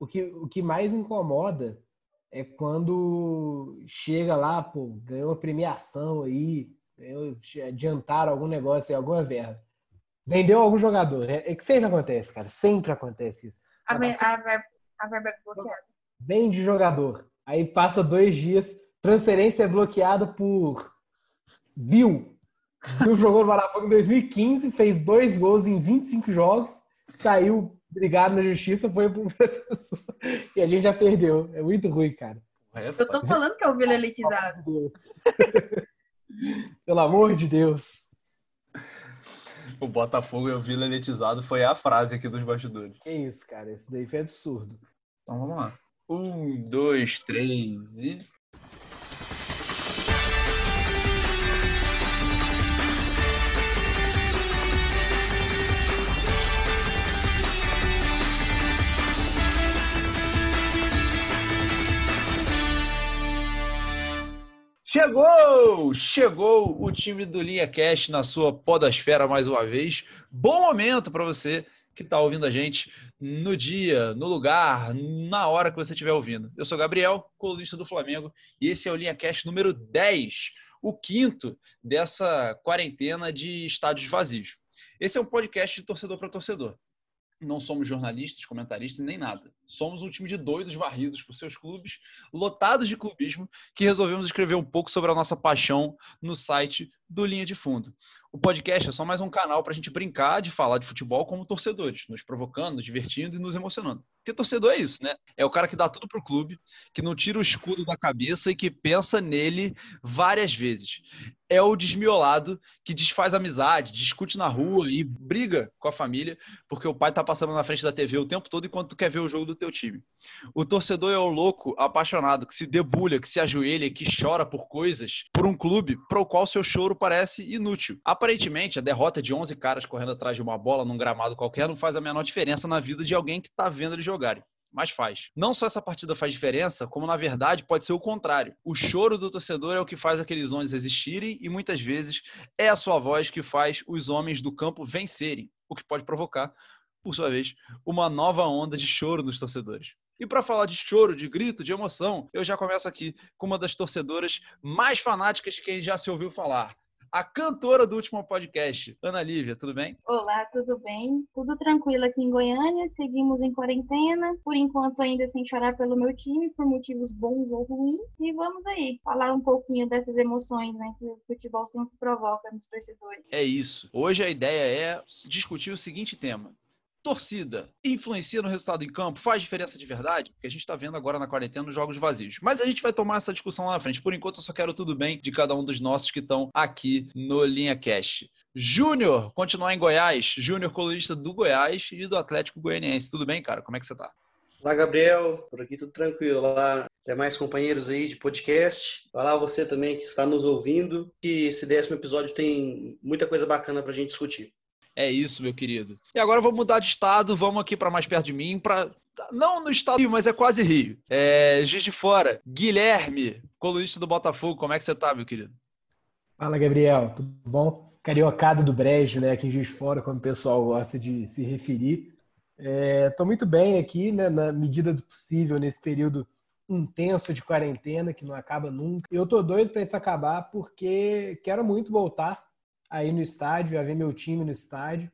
o que, o que mais incomoda é quando chega lá, pô, ganhou uma premiação aí, ganhou, adiantaram algum negócio, alguma verba. Vendeu algum jogador. É, é que sempre acontece, cara. Sempre acontece isso. A, ver, a, ver, a verba é bloqueada. Vende jogador. Aí passa dois dias, transferência é bloqueada por Bill. Bill jogou no Botafogo em 2015, fez dois gols em 25 jogos, saiu brigado na justiça, foi pro processor e a gente já perdeu. É muito ruim, cara. Eu tô falando que é o Vila elitizado. Pelo amor de Deus. O Botafogo e o Vila elitizado foi a frase aqui dos bastidores. Que isso, cara. Isso daí foi absurdo. Então vamos lá. Um, dois, três e. Chegou! Chegou o time do Linha Cash na sua podosfera mais uma vez. Bom momento para você que está ouvindo a gente no dia, no lugar, na hora que você estiver ouvindo. Eu sou Gabriel, colunista do Flamengo, e esse é o Linha Cash número 10, o quinto dessa quarentena de estádios vazios. Esse é um podcast de torcedor para torcedor não somos jornalistas, comentaristas, nem nada. Somos um time de doidos varridos por seus clubes, lotados de clubismo, que resolvemos escrever um pouco sobre a nossa paixão no site do Linha de Fundo. O podcast é só mais um canal para a gente brincar de falar de futebol como torcedores, nos provocando, nos divertindo e nos emocionando. Porque torcedor é isso, né? É o cara que dá tudo pro clube, que não tira o escudo da cabeça e que pensa nele várias vezes é o desmiolado que desfaz amizade, discute na rua e briga com a família, porque o pai tá passando na frente da TV o tempo todo enquanto tu quer ver o jogo do teu time. O torcedor é o louco apaixonado, que se debulha, que se ajoelha, que chora por coisas, por um clube para o qual seu choro parece inútil. Aparentemente, a derrota de 11 caras correndo atrás de uma bola num gramado qualquer não faz a menor diferença na vida de alguém que tá vendo eles jogarem mas faz. Não só essa partida faz diferença, como na verdade pode ser o contrário. O choro do torcedor é o que faz aqueles homens existirem e muitas vezes é a sua voz que faz os homens do campo vencerem, o que pode provocar, por sua vez, uma nova onda de choro nos torcedores. E para falar de choro, de grito, de emoção, eu já começo aqui com uma das torcedoras mais fanáticas que quem já se ouviu falar a cantora do último podcast. Ana Lívia, tudo bem? Olá, tudo bem? Tudo tranquilo aqui em Goiânia. Seguimos em quarentena, por enquanto ainda sem chorar pelo meu time, por motivos bons ou ruins. E vamos aí falar um pouquinho dessas emoções né, que o futebol sempre provoca nos torcedores. É isso. Hoje a ideia é discutir o seguinte tema: torcida influencia no resultado em campo? Faz diferença de verdade? Porque a gente está vendo agora na quarentena os jogos vazios. Mas a gente vai tomar essa discussão lá na frente. Por enquanto, eu só quero tudo bem de cada um dos nossos que estão aqui no Linha Cash. Júnior, continuar em Goiás. Júnior, colunista do Goiás e do Atlético Goianiense. Tudo bem, cara? Como é que você tá? Olá, Gabriel. Por aqui tudo tranquilo. Olá, até mais companheiros aí de podcast. Olá você também que está nos ouvindo. Que esse décimo episódio tem muita coisa bacana para a gente discutir. É isso, meu querido. E agora vamos mudar de estado, vamos aqui para mais perto de mim, para não no estado Rio, mas é quase Rio. É, Giz de Fora, Guilherme, colunista do Botafogo, como é que você tá, meu querido? Fala, Gabriel, tudo bom? Cariocado do Brejo, né, aqui em de Fora, como o pessoal gosta de se referir. Estou é, muito bem aqui, né, na medida do possível, nesse período intenso de quarentena, que não acaba nunca. Eu tô doido para isso acabar, porque quero muito voltar aí no estádio, a ver meu time no estádio,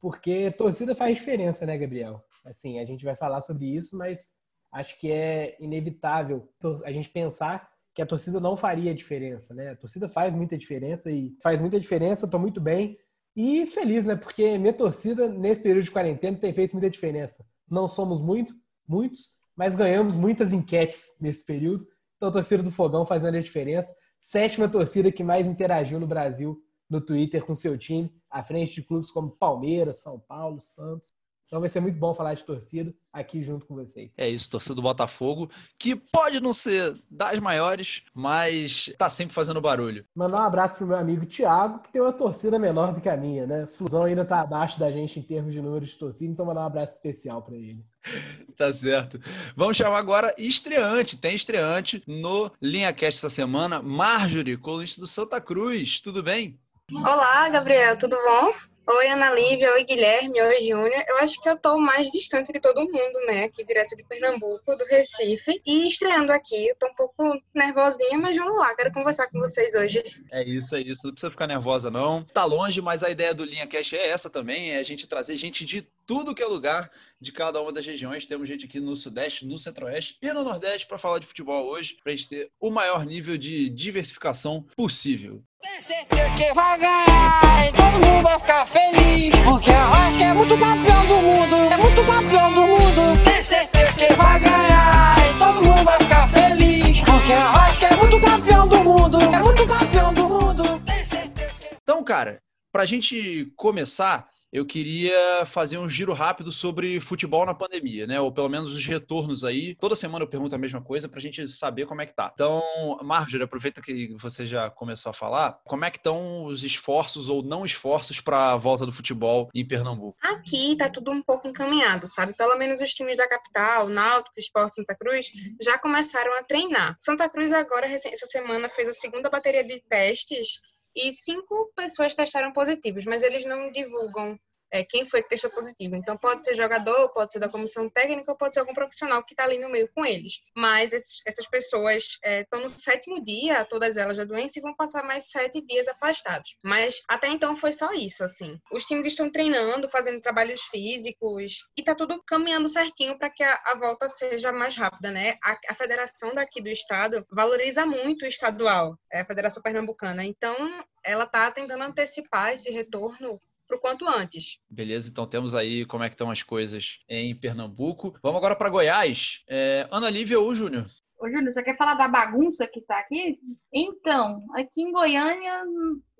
porque torcida faz diferença, né, Gabriel? Assim, a gente vai falar sobre isso, mas acho que é inevitável a gente pensar que a torcida não faria diferença, né? A torcida faz muita diferença e faz muita diferença, estou muito bem e feliz, né? Porque minha torcida nesse período de quarentena tem feito muita diferença. Não somos muito, muitos, mas ganhamos muitas enquetes nesse período. Então a torcida do Fogão fazendo a diferença. Sétima torcida que mais interagiu no Brasil no Twitter com seu time, à frente de clubes como Palmeiras, São Paulo, Santos. Então vai ser muito bom falar de torcida aqui junto com vocês. É isso, torcida do Botafogo, que pode não ser das maiores, mas tá sempre fazendo barulho. Mandar um abraço pro meu amigo Thiago, que tem uma torcida menor do que a minha, né? Fusão ainda tá abaixo da gente em termos de número de torcida, então mandar um abraço especial para ele. tá certo. Vamos chamar agora estreante, tem estreante no Linha Cast essa semana, Marjorie, colunista do Santa Cruz. Tudo bem? Olá, Gabriel, tudo bom? Oi, Ana Lívia, oi, Guilherme, oi, Júnior. Eu acho que eu tô mais distante de todo mundo, né? Aqui direto de Pernambuco, do Recife. E estreando aqui, eu tô um pouco nervosinha, mas vamos lá, quero conversar com vocês hoje. É isso, é isso. Não precisa ficar nervosa, não. Tá longe, mas a ideia do Linha Cash é essa também, é a gente trazer gente de tudo que é lugar de cada uma das regiões. Temos gente aqui no Sudeste, no Centro-Oeste e no Nordeste para falar de futebol hoje, para a gente ter o maior nível de diversificação possível. Tem certeza que vai ganhar e todo mundo vai ficar feliz. Porque a Vasco é muito campeão do mundo, é muito campeão do mundo. Tem certeza que vai ganhar e todo mundo vai ficar feliz. Porque a Vasco é muito campeão do mundo, é muito campeão do mundo. Tem certeza que... Então, cara, para a gente começar, eu queria fazer um giro rápido sobre futebol na pandemia, né? Ou pelo menos os retornos aí. Toda semana eu pergunto a mesma coisa para a gente saber como é que tá. Então, Marjorie, aproveita que você já começou a falar. Como é que estão os esforços ou não esforços para a volta do futebol em Pernambuco? Aqui tá tudo um pouco encaminhado, sabe? Pelo menos os times da capital, Náutico, Esporte Santa Cruz, já começaram a treinar. Santa Cruz agora, essa semana, fez a segunda bateria de testes e cinco pessoas testaram positivos, mas eles não divulgam é, quem foi que testou positivo. Então, pode ser jogador, pode ser da comissão técnica, ou pode ser algum profissional que está ali no meio com eles. Mas esses, essas pessoas estão é, no sétimo dia, todas elas da doença, e vão passar mais sete dias afastados. Mas até então foi só isso, assim. Os times estão treinando, fazendo trabalhos físicos, e está tudo caminhando certinho para que a, a, volta seja mais rápida, né? A, a, federação daqui do estado valoriza muito o estadual, é a Federação Pernambucana. Então, ela está tentando antecipar esse retorno para o quanto antes. Beleza, então temos aí como é que estão as coisas em Pernambuco. Vamos agora para Goiás. É, Ana Lívia ou Júnior? Ô, Júnior, você quer falar da bagunça que está aqui? Então, aqui em Goiânia,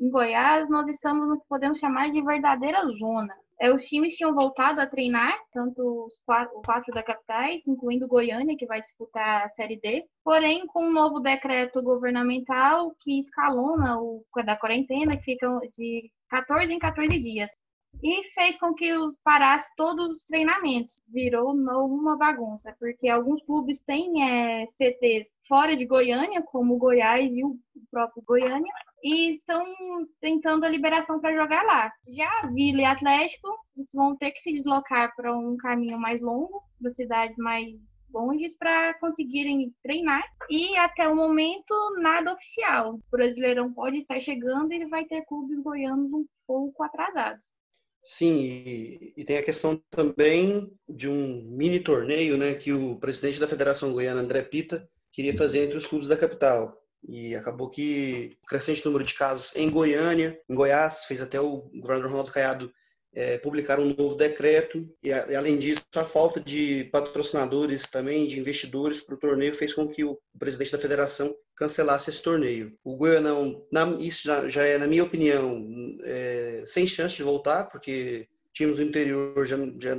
em Goiás, nós estamos no que podemos chamar de verdadeira zona. É, os times tinham voltado a treinar, tanto os quatro, quatro da capitais, incluindo Goiânia, que vai disputar a Série D. Porém, com um novo decreto governamental que escalona o da quarentena, que fica de 14 em 14 dias. E fez com que parasse todos os treinamentos. Virou uma bagunça, porque alguns clubes têm é, CTs fora de Goiânia, como o Goiás e o próprio Goiânia, e estão tentando a liberação para jogar lá. Já Vila e Atlético vão ter que se deslocar para um caminho mais longo, para cidades mais longes para conseguirem treinar. E até o momento, nada oficial. O Brasileirão pode estar chegando e vai ter clubes goianos um pouco atrasados. Sim, e, e, tem a questão também de um mini torneio, né, que o presidente da Federação Goiana, André Pita, queria fazer entre os clubes da capital. E acabou que o crescente número de casos em Goiânia, em Goiás, fez até o governador Ronaldo Caiado é, um novo decreto e, além disso, a falta de patrocinadores também, de investidores para o torneio fez com que o presidente da federação cancelasse esse torneio. O Goianão, na, isso já, é, na minha opinião, é, sem chance de voltar, porque times do interior já, já,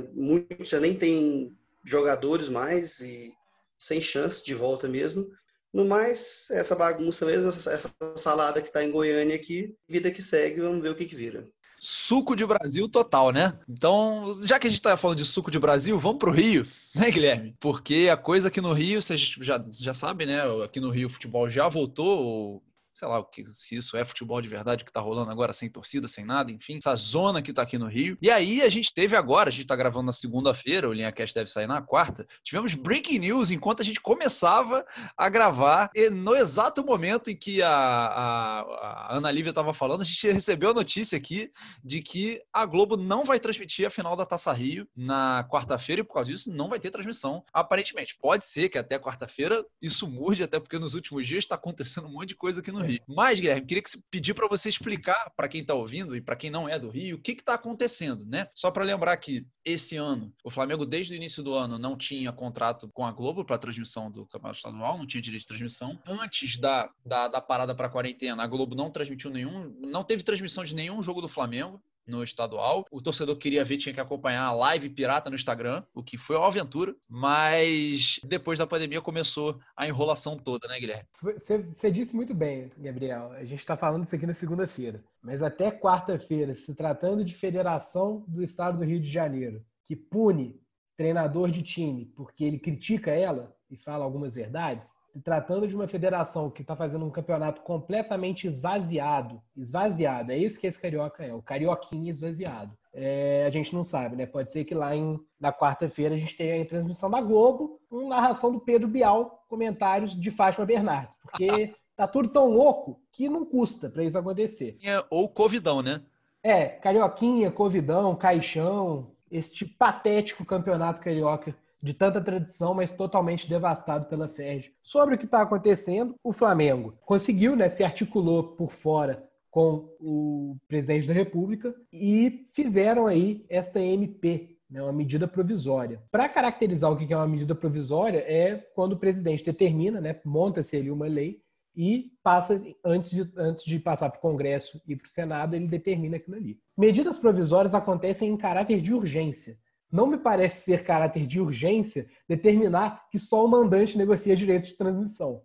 já nem tem jogadores mais e sem chance de volta mesmo. No mais, essa bagunça mesmo, essa, essa salada que está em Goiânia aqui, vida que segue, vamos ver o que, que vira suco de Brasil total, né? Então, já que a gente está falando de suco de Brasil, vamos para o Rio, né, Guilherme? Porque a coisa aqui no Rio, vocês já, já sabem, né? Aqui no Rio o futebol já voltou, sei lá, se isso é futebol de verdade que tá rolando agora, sem torcida, sem nada, enfim, essa zona que tá aqui no Rio. E aí a gente teve agora, a gente tá gravando na segunda-feira, o Linha Cast deve sair na quarta, tivemos breaking news enquanto a gente começava a gravar, e no exato momento em que a, a, a Ana Lívia tava falando, a gente recebeu a notícia aqui de que a Globo não vai transmitir a final da Taça Rio na quarta-feira, e por causa disso não vai ter transmissão, aparentemente. Pode ser que até quarta-feira isso mude, até porque nos últimos dias está acontecendo um monte de coisa aqui no. Rio. Mas, Guilherme, queria que pedir para você explicar para quem está ouvindo e para quem não é do Rio, o que está acontecendo, né? Só para lembrar que esse ano, o Flamengo, desde o início do ano, não tinha contrato com a Globo para transmissão do Campeonato Estadual, não tinha direito de transmissão. Antes da, da, da parada para quarentena, a Globo não transmitiu nenhum, não teve transmissão de nenhum jogo do Flamengo no estadual. O torcedor queria ver, tinha que acompanhar a live pirata no Instagram, o que foi uma aventura, mas depois da pandemia começou a enrolação toda, né, Guilherme? Você, disse muito bem, Gabriel. A gente está falando isso aqui na segunda-feira, mas até quarta-feira, se tratando de federação do estado do Rio de Janeiro, que pune treinador de time porque ele critica ela e fala algumas verdades, se tratando de uma federação que está fazendo um campeonato completamente esvaziado, esvaziado, é isso que esse carioca é, o carioquinho esvaziado. É, a gente não sabe, né? Pode ser que lá em, na quarta-feira a gente tenha em transmissão da Globo uma narração do Pedro Bial, comentários de Fátima Bernardes, porque tá tudo tão louco que não custa para isso acontecer. Ou Covidão, né? É, Carioquinha, Covidão, Caixão, este patético campeonato carioca de tanta tradição, mas totalmente devastado pela Ferg. Sobre o que está acontecendo, o Flamengo conseguiu, né, se articulou por fora com o presidente da República e fizeram aí esta MP, né, uma medida provisória. Para caracterizar o que é uma medida provisória é quando o presidente determina, né, monta-se ali uma lei e passa antes de, antes de passar para o Congresso e para o Senado, ele determina aquilo ali. Medidas provisórias acontecem em caráter de urgência. Não me parece ser caráter de urgência determinar que só o mandante negocia direitos de transmissão.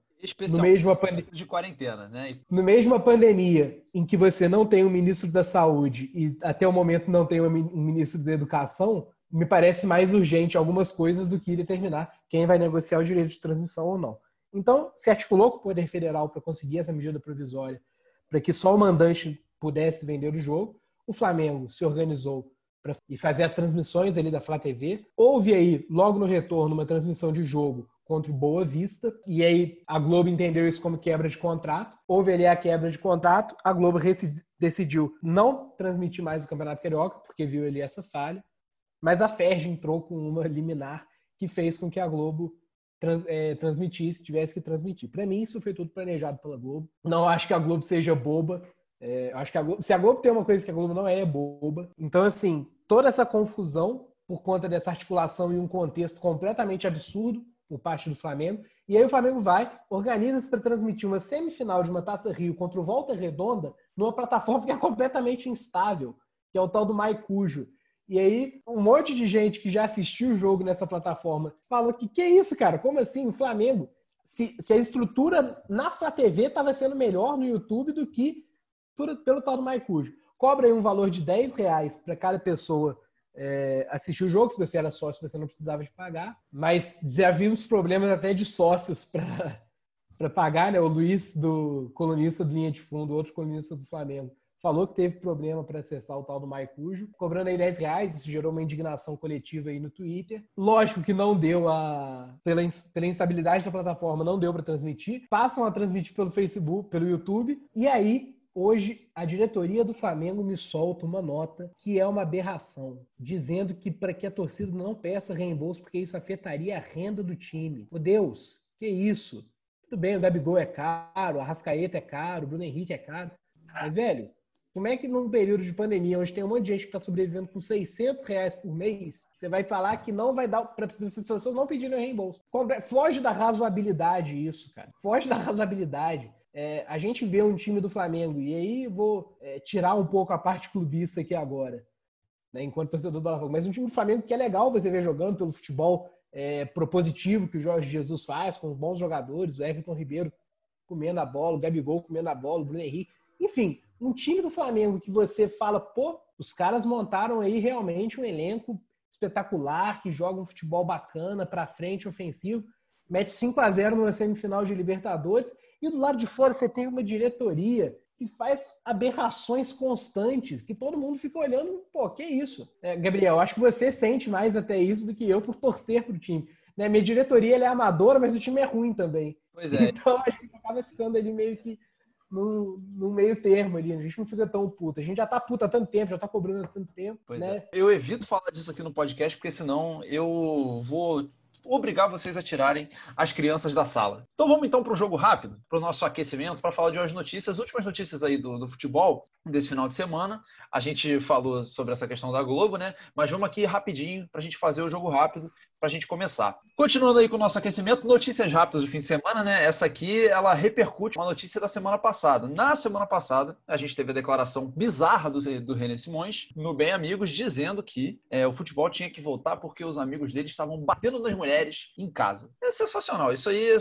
No meio de uma pandemia de quarentena, né? No de uma pandemia em que você não tem um ministro da Saúde e até o momento não tem um ministro da Educação, me parece mais urgente algumas coisas do que determinar quem vai negociar o direito de transmissão ou não. Então, se articulou com o Poder Federal para conseguir essa medida provisória, para que só o mandante pudesse vender o jogo. O Flamengo se organizou para fazer as transmissões ali da Flá TV. Houve aí, logo no retorno, uma transmissão de jogo contra o Boa Vista. E aí a Globo entendeu isso como quebra de contrato. Houve ali a quebra de contrato. A Globo decidiu não transmitir mais o Campeonato Carioca, porque viu ali essa falha. Mas a Ferg entrou com uma liminar que fez com que a Globo trans, é, transmitisse, tivesse que transmitir. Para mim, isso foi tudo planejado pela Globo. Não acho que a Globo seja boba. É, acho que a Globo, se a Globo tem uma coisa que a Globo não é, é boba. Então, assim, toda essa confusão por conta dessa articulação em um contexto completamente absurdo por parte do Flamengo. E aí o Flamengo vai, organiza-se para transmitir uma semifinal de uma Taça Rio contra o Volta Redonda numa plataforma que é completamente instável, que é o tal do Maicujo. E aí, um monte de gente que já assistiu o jogo nessa plataforma falou que que é isso, cara? Como assim? O Flamengo? Se, se a estrutura na Flá TV estava sendo melhor no YouTube do que por, pelo tal do Maicujo cobra aí um valor de 10 reais para cada pessoa é, assistir o jogo. Se você era sócio, você não precisava de pagar. Mas já vimos problemas até de sócios para pagar, né? O Luiz, do colunista do Linha de Fundo, outro colunista do Flamengo, falou que teve problema para acessar o tal do Maicujo, cobrando aí 10 reais. Isso gerou uma indignação coletiva aí no Twitter. Lógico que não deu a. Pela, pela instabilidade da plataforma, não deu para transmitir. Passam a transmitir pelo Facebook, pelo YouTube. E aí Hoje, a diretoria do Flamengo me solta uma nota que é uma aberração, dizendo que para que a torcida não peça reembolso, porque isso afetaria a renda do time. Meu Deus, que isso? Tudo bem, o Gabigol é caro, a Rascaeta é caro, o Bruno Henrique é caro. Mas, velho, como é que num período de pandemia, onde tem um monte de gente que está sobrevivendo com 600 reais por mês, você vai falar que não vai dar para as pessoas não pedirem reembolso? Foge da razoabilidade isso, cara. Foge da razoabilidade é, a gente vê um time do Flamengo, e aí vou é, tirar um pouco a parte clubista aqui agora, né, enquanto torcedor do Botafogo, mas um time do Flamengo que é legal você ver jogando pelo futebol é, propositivo que o Jorge Jesus faz, com bons jogadores, o Everton Ribeiro comendo a bola, o Gabigol comendo a bola, o Bruno Henrique, enfim, um time do Flamengo que você fala, pô, os caras montaram aí realmente um elenco espetacular, que joga um futebol bacana, para frente, ofensivo, mete 5 a 0 numa semifinal de Libertadores e do lado de fora você tem uma diretoria que faz aberrações constantes, que todo mundo fica olhando, pô, que isso? É, Gabriel, acho que você sente mais até isso do que eu por torcer pro time. Né? Minha diretoria é amadora, mas o time é ruim também. Pois é. Então a gente acaba ficando ali meio que no, no, meio termo ali. A gente não fica tão puta. A gente já tá puta há tanto tempo, já tá cobrando há tanto tempo. Pois né? É. Eu evito falar disso aqui no podcast, porque senão eu vou obrigar vocês a tirarem as crianças da sala. Então vamos então para um jogo rápido, para o nosso aquecimento, para falar de hoje notícias, últimas notícias aí do, do, futebol desse final de semana. A gente falou sobre essa questão da Globo, né? Mas vamos aqui rapidinho para a gente fazer o jogo rápido para a gente começar. Continuando aí com o nosso aquecimento, notícias rápidas do fim de semana, né? Essa aqui, ela repercute uma notícia da semana passada. Na semana passada, a gente teve a declaração bizarra do, do René Simões, no Bem Amigos, dizendo que é, o futebol tinha que voltar porque os amigos dele estavam batendo nas mulheres em casa. É sensacional. Isso aí é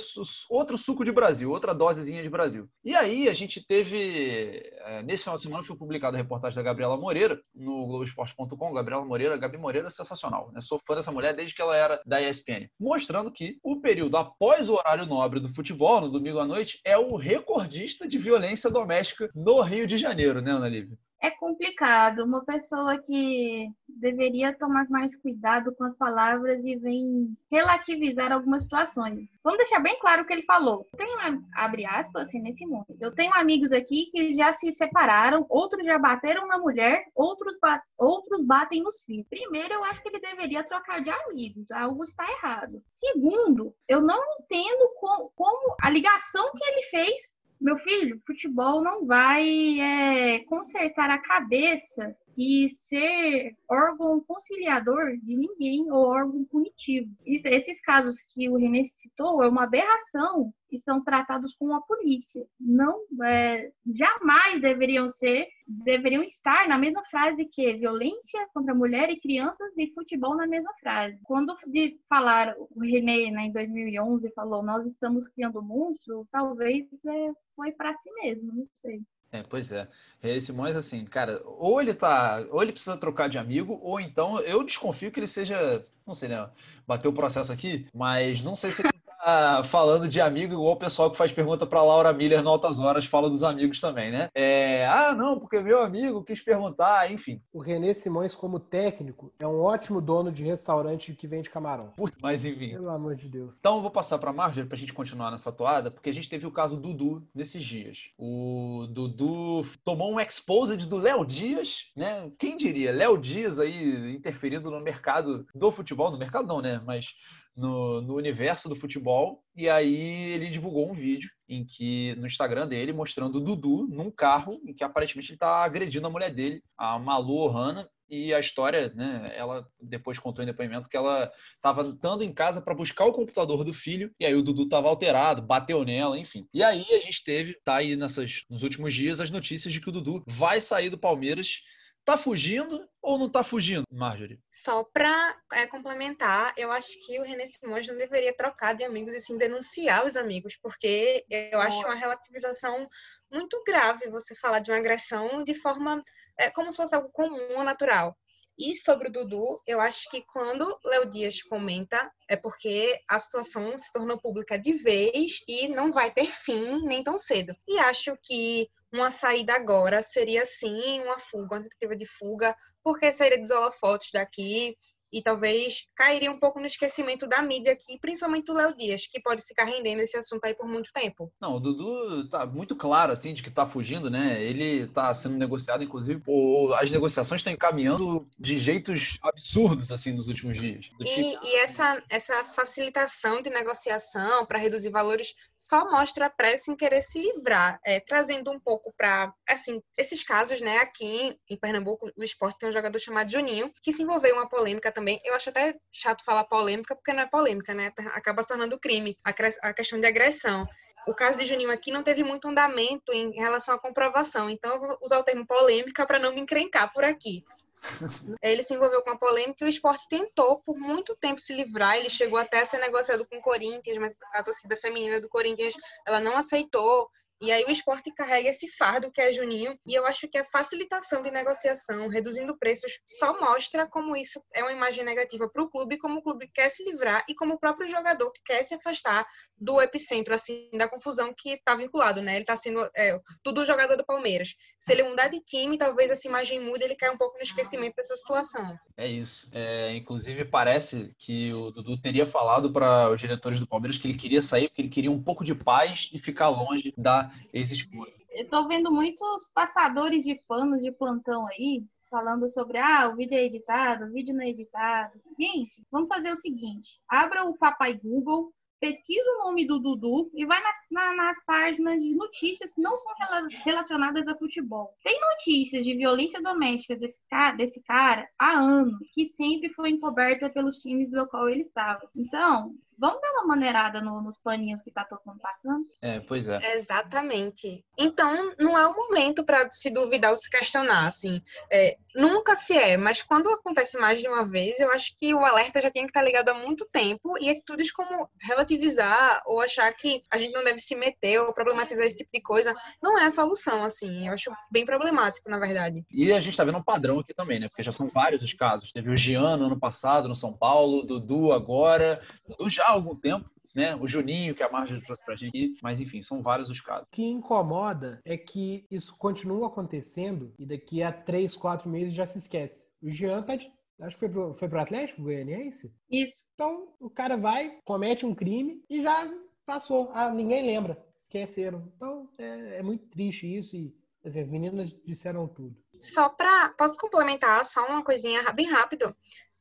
outro suco de Brasil, outra dosezinha de Brasil. E aí a gente teve, é, nesse final de semana foi publicada a reportagem da Gabriela Moreira no Globoesporte.com. Gabriela Moreira, Gabi Moreira sensacional. Né? Sou fã dessa mulher desde que ela era da ESPN. Mostrando que o período após o horário nobre do futebol, no domingo à noite, é o recordista de violência doméstica no Rio de Janeiro, né, Ana Lívia? É complicado. Uma pessoa que deveria tomar mais cuidado com as palavras e vem relativizar algumas situações. Vamos deixar bem claro o que ele falou. Tenho, abre aspas, assim, nesse mundo. Eu tenho amigos aqui que já se separaram, outros já bateram na mulher, outros, ba- outros batem nos filhos. Primeiro, eu acho que ele deveria trocar de amigos. Algo está errado. Segundo, eu não entendo co- como a ligação que ele fez meu filho, futebol não vai é, consertar a cabeça e ser órgão conciliador de ninguém ou órgão punitivo. Esses casos que o René citou é uma aberração e são tratados com a polícia. Não, é, jamais deveriam ser, deveriam estar na mesma frase que violência contra mulher e crianças e futebol na mesma frase. Quando de falar o René né, em 2011 falou nós estamos criando monstro, talvez é, foi para si mesmo, não sei. É, pois é. René Simões, assim, cara, ou ele tá. Ou ele precisa trocar de amigo, ou então eu desconfio que ele seja. Não sei, né? Bateu o processo aqui, mas não sei se ele tá falando de amigo igual o pessoal que faz pergunta pra Laura Miller no Altas Horas fala dos amigos também, né? É, ah, não, porque meu amigo quis perguntar, enfim. O René Simões, como técnico, é um ótimo dono de restaurante que vende camarão. Putz, Mas enfim. Pelo amor de Deus. Então eu vou passar para Marjorie para a gente continuar nessa toada, porque a gente teve o caso Dudu nesses dias. O Dudu tomou um exposed do Léo Dias, né? Quem diria? Léo Dias aí interferindo no mercado do futebol, no mercado não, né? Mas no, no universo do futebol. E aí ele divulgou um vídeo em que no Instagram dele mostrando o Dudu num carro em que aparentemente ele está agredindo a mulher dele, a Malu Ohana. E a história, né? Ela depois contou em depoimento que ela estava estando em casa para buscar o computador do filho, e aí o Dudu estava alterado, bateu nela, enfim. E aí a gente teve, tá aí nessas, nos últimos dias, as notícias de que o Dudu vai sair do Palmeiras. Tá fugindo ou não tá fugindo, Marjorie? Só para complementar, eu acho que o René Simões não deveria trocar de amigos e sim denunciar os amigos, porque eu acho uma relativização muito grave você falar de uma agressão de forma é, como se fosse algo comum, natural. E sobre o Dudu, eu acho que quando Léo Dias comenta, é porque a situação se tornou pública de vez e não vai ter fim nem tão cedo. E acho que uma saída agora seria sim uma fuga, uma tentativa de fuga, porque sairia dos holofotes daqui e talvez cairia um pouco no esquecimento da mídia aqui, principalmente do Léo Dias, que pode ficar rendendo esse assunto aí por muito tempo. Não, o Dudu tá muito claro, assim, de que tá fugindo, né? Ele tá sendo negociado, inclusive, ou as negociações estão encaminhando de jeitos absurdos, assim, nos últimos dias. Do tipo, E, e essa, essa facilitação de negociação para reduzir valores só mostra a pressa em querer se livrar, é, trazendo um pouco para, assim, esses casos, né? Aqui em, em Pernambuco, o esporte tem um jogador chamado Juninho, que se envolveu em uma polêmica também. Eu acho até chato falar polêmica, porque não é polêmica, né? Acaba se tornando crime, a questão de agressão. O caso de Juninho aqui não teve muito andamento em relação à comprovação, então eu vou usar o termo polêmica para não me encrencar por aqui. Ele se envolveu com a polêmica e o esporte tentou por muito tempo se livrar. Ele chegou até a ser negociado com o Corinthians, mas a torcida feminina do Corinthians ela não aceitou. E aí o esporte carrega esse fardo que é Juninho. E eu acho que a facilitação de negociação, reduzindo preços, só mostra como isso é uma imagem negativa para o clube, como o clube quer se livrar e como o próprio jogador quer se afastar do epicentro, assim, da confusão que está vinculado, né? Ele está sendo é, tudo jogador do Palmeiras. Se ele mudar de time, talvez essa imagem mude, ele cai um pouco no esquecimento dessa situação. É isso. É, inclusive, parece que o Dudu teria falado para os diretores do Palmeiras que ele queria sair porque ele queria um pouco de paz e ficar longe da ex-esposa. Eu tô vendo muitos passadores de panos de plantão aí falando sobre ah, o vídeo é editado, o vídeo não é editado. Gente, vamos fazer o seguinte: abra o papai Google, pesquisa o nome do Dudu e vai nas, na- nas páginas de notícias que não são rela- relacionadas a futebol. Tem notícias de violência doméstica desse cara, desse cara há anos, que sempre foi encoberta pelos times do qual ele estava. Então, Vamos dar uma maneirada no- nos paninhos que tá todo mundo passando? É, pois é. Exatamente. Então, não é o momento para se duvidar ou se questionar, assim. É, nunca se é, mas quando acontece mais de uma vez, eu acho que o alerta já tem que estar ligado há muito tempo e atitudes como relativizar ou achar que a gente não deve se meter ou problematizar esse tipo de coisa não é a solução, assim. Eu acho bem problemático, na verdade. E a gente tá vendo um padrão aqui também, né? Porque já são vários os casos. Teve o Giano ano passado no São Paulo, Dudu agora, Dudu já algum tempo, né? O Juninho, que a Margem trouxe pra gente. Mas enfim, são vários os casos. O que incomoda é que isso continua acontecendo e daqui a três, quatro meses já se esquece. O Jean tá de. Acho que foi pro, foi pro Atlético Goianiense. Isso. Então o cara vai, comete um crime e já passou. Ah, ninguém lembra. Esqueceram. Então é, é muito triste isso e assim, as meninas disseram tudo. Só para. Posso complementar só uma coisinha bem rápido?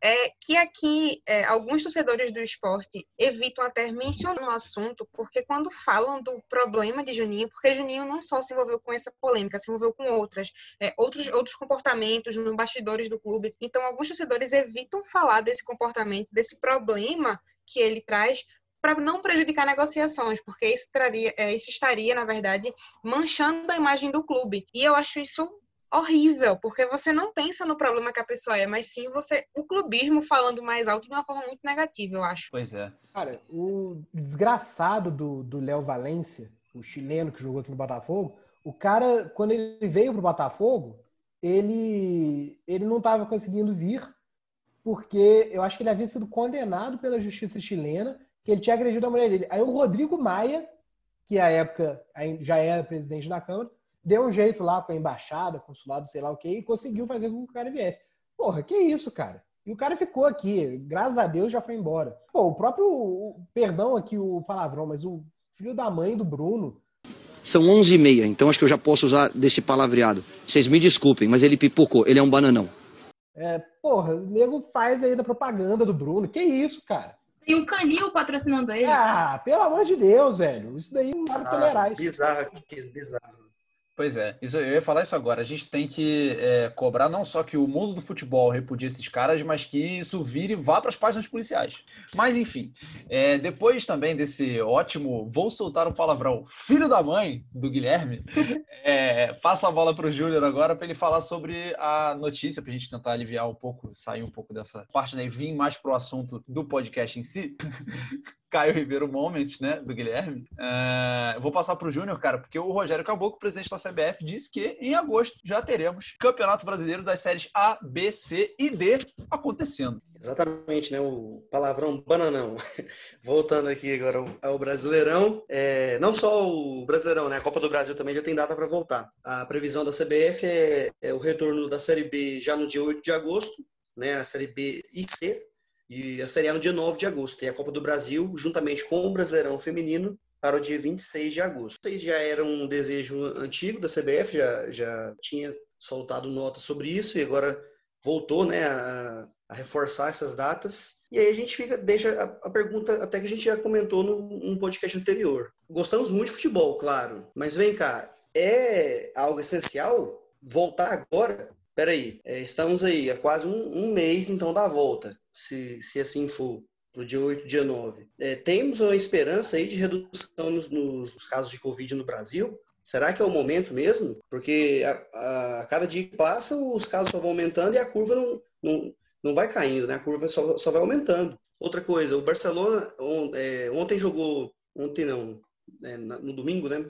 É que aqui é, alguns torcedores do esporte evitam até mencionar o assunto, porque quando falam do problema de Juninho, porque Juninho não só se envolveu com essa polêmica, se envolveu com outras, é, outros, outros comportamentos nos bastidores do clube. Então, alguns torcedores evitam falar desse comportamento, desse problema que ele traz, para não prejudicar negociações, porque isso, traria, é, isso estaria, na verdade, manchando a imagem do clube. E eu acho isso horrível, porque você não pensa no problema que a pessoa é, mas sim você o clubismo falando mais alto de uma forma muito negativa, eu acho. Pois é. Cara, o desgraçado do do Léo Valência, o chileno que jogou aqui no Botafogo, o cara, quando ele veio pro Botafogo, ele, ele não estava conseguindo vir, porque eu acho que ele havia sido condenado pela justiça chilena, que ele tinha agredido a mulher dele. Aí o Rodrigo Maia, que à época já era presidente da Câmara, deu um jeito lá com a embaixada, consulado, sei lá o quê, e conseguiu fazer com que o cara viesse. Porra, que isso, cara? E o cara ficou aqui, graças a Deus já foi embora. Pô, o próprio, o- perdão aqui o palavrão, mas o filho da mãe do Bruno, São 11 e meia, então acho que eu já posso usar desse palavreado. Vocês me desculpem, mas ele pipocou, ele é um bananão. é, porra, o nego faz aí da propaganda do Bruno. Que isso, cara? Tem o Canil patrocinando ele. Ah, pelo amor de Deus, velho. Isso daí não dá pra tolerar. Isso. bizarro bizarro. Pois é, isso, eu ia falar isso agora. A gente tem que é, cobrar não só que o mundo do futebol repudie esses caras, mas que isso vire e vá para as páginas policiais. Mas enfim, é, depois também desse ótimo, vou soltar um palavrão, filho da mãe do Guilherme, é, passa a bola para o Júnior agora para ele falar sobre a notícia, para a gente tentar aliviar um pouco, sair um pouco dessa parte né, e vir mais para o assunto do podcast em si. Caio Ribeiro Moment, né, do Guilherme. É, eu vou passar para o Júnior, cara, porque o Rogério Caboclo, presidente da CBF, disse que em agosto já teremos Campeonato Brasileiro das séries A, B, C e D acontecendo. Exatamente, né? O palavrão bananão. Voltando aqui agora ao Brasileirão. É, não só o Brasileirão, né? A Copa do Brasil também já tem data para voltar. A previsão da CBF é, é o retorno da Série B já no dia 8 de agosto, né? A Série B e C. E a Série A no dia 9 de agosto. E a Copa do Brasil, juntamente com o Brasileirão Feminino, para o dia 26 de agosto. Isso já era um desejo antigo da CBF, já, já tinha soltado nota sobre isso e agora voltou né, a, a reforçar essas datas. E aí a gente fica, deixa a, a pergunta, até que a gente já comentou no, num podcast anterior. Gostamos muito de futebol, claro, mas vem cá, é algo essencial voltar agora? Peraí, é, estamos aí há quase um, um mês então da volta, se, se assim for. Pro dia 8, dia 9. É, temos uma esperança aí de redução nos, nos casos de Covid no Brasil? Será que é o momento mesmo? Porque a, a cada dia que passa, os casos só vão aumentando e a curva não, não, não vai caindo, né? A curva só, só vai aumentando. Outra coisa, o Barcelona on, é, ontem jogou, ontem não, é, no domingo, né?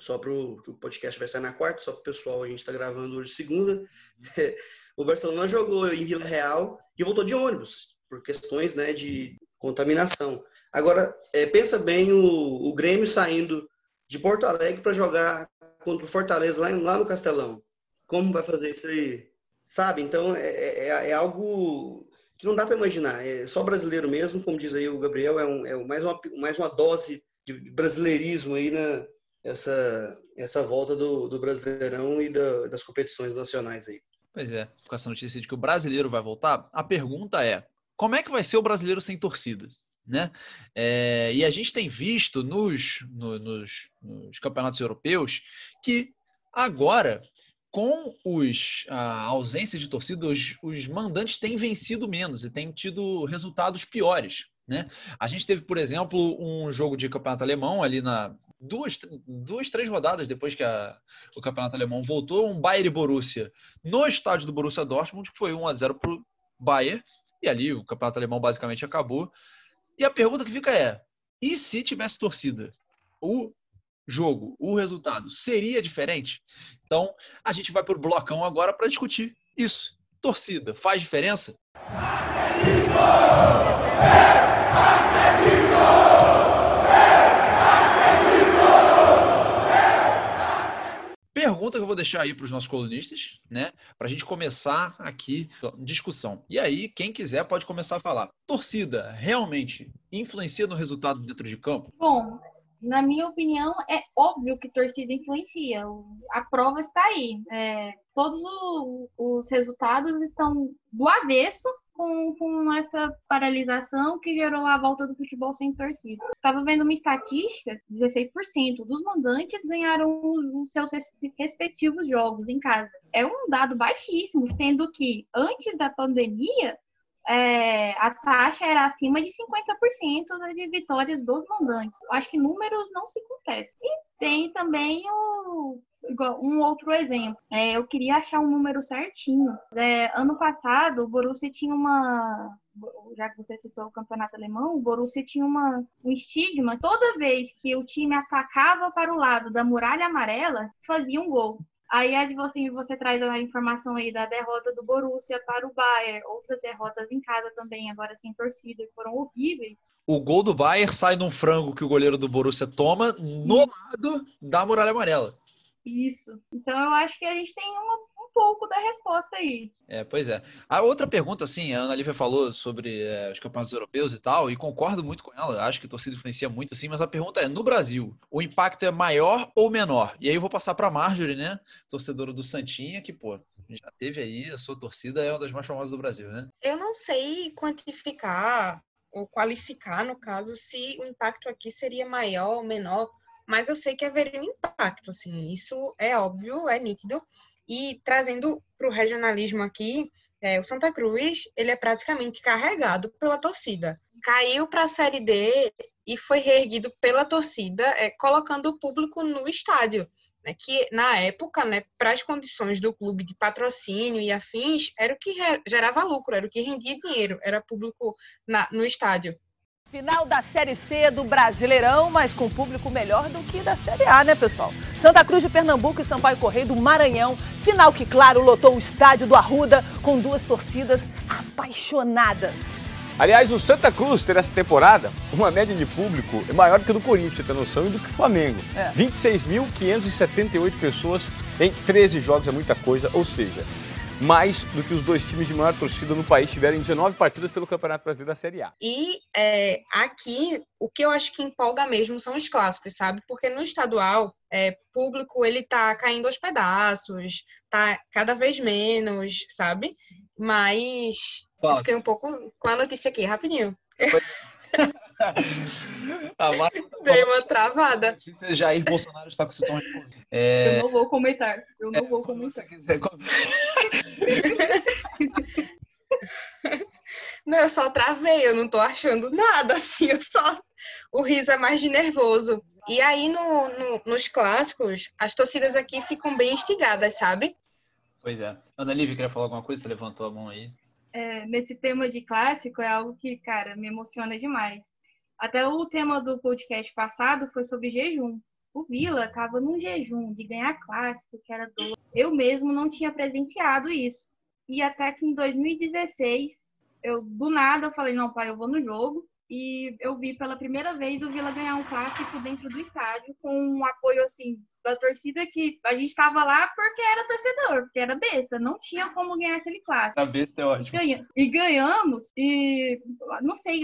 Só para o podcast vai sair na quarta, só para o pessoal, a gente está gravando hoje segunda. o Barcelona jogou em Vila Real e voltou de ônibus, por questões né, de contaminação. Agora, é, pensa bem o, o Grêmio saindo de Porto Alegre para jogar contra o Fortaleza lá, lá no Castelão. Como vai fazer isso aí? Sabe? Então, é, é- é algo que não dá para imaginar. É só brasileiro mesmo, como diz aí o Gabriel, é, um, é mais, uma, mais uma dose de brasileirismo aí na essa, essa volta do, do Brasileirão e da- das competições nacionais aí. Pois é, com essa notícia de que o brasileiro vai voltar, a pergunta é: como é que vai ser o brasileiro sem torcida? Né? É, e a gente tem visto nos, no- nos, nos campeonatos europeus que agora, com os, a ausência de torcida, os, os mandantes têm vencido menos e têm tido resultados piores. Né? A gente teve, por exemplo, um jogo de campeonato alemão ali na duas, duas três rodadas depois que a, o campeonato alemão voltou, um Bayern Borussia no estádio do Borussia Dortmund, que foi 1 a 0 para o Bayern, e ali o campeonato alemão basicamente acabou. E a pergunta que fica é: e se tivesse torcida? O jogo, o resultado seria diferente? Então, a gente vai para o blocão agora para discutir isso. Torcida, faz diferença? Pergunta que eu vou deixar aí para os nossos colunistas, né? Para a gente começar aqui discussão. E aí, quem quiser pode começar a falar. Torcida realmente influencia no resultado dentro de campo? Bom, na minha opinião, é óbvio que torcida influencia. A prova está aí. É, todos os resultados estão do avesso com, com, essa paralisação que gerou a volta do futebol sem torcida. Estava vendo uma estatística: 16% dos mandantes ganharam os seus respectivos jogos em casa. É um dado baixíssimo, sendo que antes da pandemia é, a taxa era acima de 50% de vitórias dos mandantes. Acho que números não se contestam. E tem também o, um outro exemplo. É, eu queria achar um número certinho. É, ano passado, o Borussia tinha uma. Já que você citou o campeonato alemão, o Borussia tinha uma, um estigma. Toda vez que o time atacava para o lado da muralha amarela, fazia um gol. Aí a de você, você traz a informação aí da derrota do Borussia para o Bayern, outras derrotas em casa também, agora sem torcida, que foram horríveis. O gol do Bayern sai num frango que o goleiro do Borussia toma no lado da muralha amarela. Isso. Então eu acho que a gente tem uma, um pouco da resposta aí. É, pois é. A outra pergunta, assim, a Ana Lívia falou sobre é, os campeonatos europeus e tal, e concordo muito com ela. Acho que a torcida influencia muito, assim, mas a pergunta é: no Brasil, o impacto é maior ou menor? E aí eu vou passar para Marjorie, né, torcedora do Santinha, que, pô, já teve aí, a sua torcida é uma das mais famosas do Brasil, né? Eu não sei quantificar ou qualificar, no caso, se o impacto aqui seria maior ou menor mas eu sei que haveria um impacto, assim, isso é óbvio, é nítido. E trazendo para o regionalismo aqui, é, o Santa Cruz, ele é praticamente carregado pela torcida. Caiu para a Série D e foi reerguido pela torcida, é, colocando o público no estádio. Né, que na época, né, para as condições do clube de patrocínio e afins, era o que gerava lucro, era o que rendia dinheiro, era público na, no estádio. Final da Série C do Brasileirão, mas com público melhor do que da Série A, né, pessoal? Santa Cruz de Pernambuco e Sampaio Correio do Maranhão. Final que, claro, lotou o estádio do Arruda com duas torcidas apaixonadas. Aliás, o Santa Cruz terá essa temporada uma média de público maior do que do Corinthians, tem noção, e do que o Flamengo. É. 26.578 pessoas em 13 jogos é muita coisa, ou seja, mais do que os dois times de maior torcida no país tiveram 19 partidas pelo Campeonato Brasileiro da Série A. E é, aqui, o que eu acho que empolga mesmo são os clássicos, sabe? Porque no estadual, é, público ele tá caindo aos pedaços, tá cada vez menos, sabe? Mas Fala. eu fiquei um pouco com a notícia aqui, rapidinho. a Dei uma travada. Notícia, Jair Bolsonaro está com sintomas de Covid. É... Eu não vou comentar. Eu não é, vou comentar. Se quiser... Não, eu só travei, eu não tô achando nada, assim, eu só. O riso é mais de nervoso. E aí, no, no, nos clássicos, as torcidas aqui ficam bem instigadas, sabe? Pois é. Ana Lívia, queria falar alguma coisa? Você levantou a mão aí. É, nesse tema de clássico é algo que, cara, me emociona demais. Até o tema do podcast passado foi sobre jejum. O Vila estava num jejum de ganhar clássico, que era do. Eu mesmo não tinha presenciado isso. E até que em 2016, eu do nada eu falei, não, pai, eu vou no jogo. E eu vi pela primeira vez o Vila ganhar um clássico dentro do estádio, com um apoio assim da torcida que a gente estava lá porque era torcedor, porque era besta, não tinha como ganhar aquele clássico. A besta é ótimo. Ganha, e ganhamos, e não sei,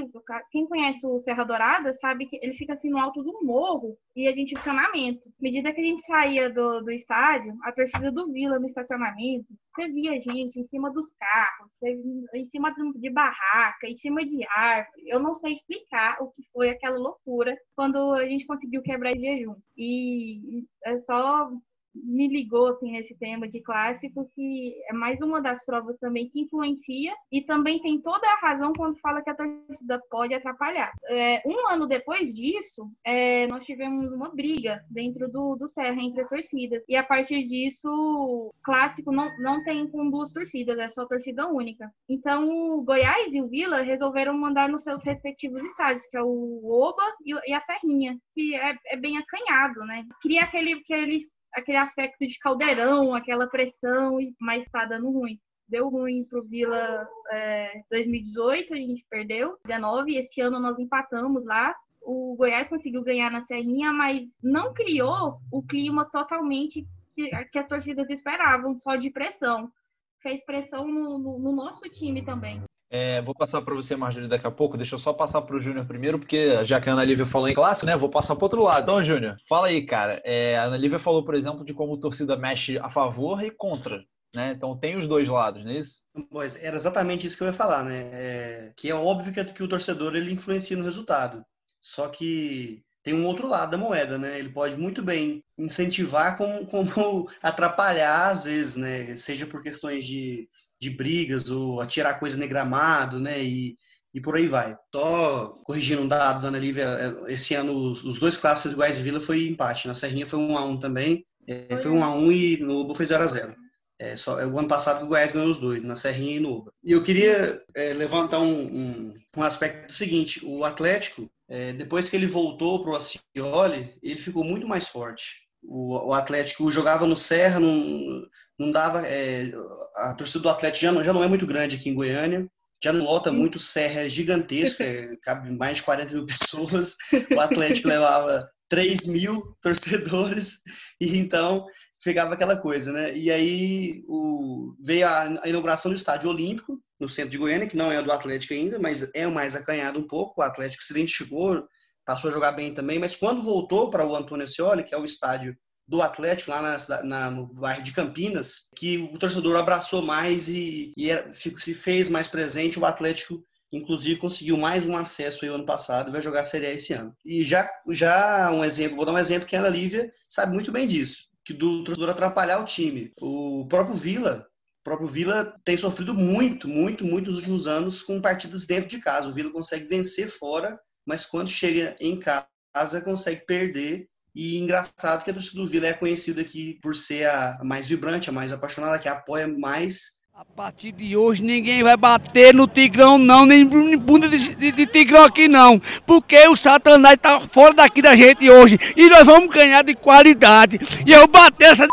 quem conhece o Serra Dourada sabe que ele fica assim no alto do morro e a gente estacionamento. À medida que a gente saía do, do estádio, a torcida do Vila no estacionamento, você via gente em cima dos carros, você, em cima de barraca, em cima de árvore. Eu não sei explicar o que foi aquela loucura quando a gente conseguiu quebrar jejum. E é só me ligou assim nesse tema de clássico que é mais uma das provas também que influencia e também tem toda a razão quando fala que a torcida pode atrapalhar. É, um ano depois disso, é, nós tivemos uma briga dentro do, do Serra entre as torcidas e a partir disso, clássico não, não tem com duas torcidas, é só torcida única. Então, o Goiás e o Vila resolveram mandar nos seus respectivos estádios, que é o Oba e, a Serrinha, que é, é bem acanhado, né? Cria aquele, aquele, aquele aspecto de caldeirão, aquela pressão, mas tá dando ruim. Deu ruim pro Vila é, 2018, a gente perdeu, 19, esse ano nós empatamos lá. O Goiás conseguiu ganhar na Serrinha, mas não criou o clima totalmente que, que as torcidas esperavam, só de pressão. Fez pressão no, no, no nosso time também. É, vou passar para você, Marjorie, daqui a pouco. Deixa eu só passar para o Júnior primeiro, porque já que a Ana Lívia falou em clássico, né? Vou passar para outro lado. Então, Júnior, fala aí, cara. É, a Ana Lívia falou, por exemplo, de como a torcida mexe a favor e contra. Né? Então tem os dois lados, não é isso? Pois, era exatamente isso que eu ia falar, né? É, que é óbvio que, que o torcedor ele influencia no resultado. Só que tem um outro lado da moeda, né? Ele pode muito bem incentivar como, como atrapalhar, às vezes, né? Seja por questões de de brigas ou atirar coisa no gramado, né? E, e por aí vai. Só corrigindo um dado, Dona Lívia, é, esse ano os, dois clássicos do Goiás Vila foi empate. Na Serrinha foi 1 a 1 também. É, foi 1 a 1 e no Uba foi 0 a 0 é, só, é, o ano passado o Goiás ganhou os dois, na Serrinha e no Uba. E eu queria é, levantar um, um, um, aspecto do seguinte: o Atlético, é, depois que ele voltou para o Acioli, ele ficou muito mais forte. O, o Atlético jogava no Serra, não, não dava. É, a torcida do Atlético já não, já não é muito grande aqui em Goiânia, já não lota muito, Serra é gigantesca, é, cabe mais de 40 mil pessoas. O Atlético levava 3 mil torcedores, e então pegava aquela coisa, né? E aí o, veio a, a, inauguração do Estádio Olímpico, no centro de Goiânia, que não é do Atlético ainda, mas é o mais acanhado um pouco. O Atlético se identificou, passou a jogar bem também, mas quando voltou para o Antônio Scioli, que é o estádio do Atlético lá na, na, no bairro de Campinas, que o torcedor abraçou mais e, e era, se fez mais presente. O Atlético, inclusive, conseguiu mais um acesso aí ano passado e vai jogar a Série A esse ano. E já, já um exemplo, vou dar um exemplo que a Ana Lívia sabe muito bem disso, que do torcedor atrapalhar o time. O próprio Vila, o próprio Vila tem sofrido muito, muito, muito nos últimos anos com partidas dentro de casa. O Vila consegue vencer fora, mas quando chega em casa consegue perder e engraçado que a torcida do Vila é conhecida aqui por ser a mais vibrante, a mais apaixonada, que apoia mais. A partir de hoje ninguém vai bater no Tigrão não, nem bunda de, de, de Tigrão aqui não. Porque o Satanás tá fora daqui da gente hoje. E nós vamos ganhar de qualidade. E eu bater essa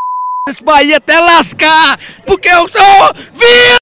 desse Bahia até lascar. Porque eu sou Vila!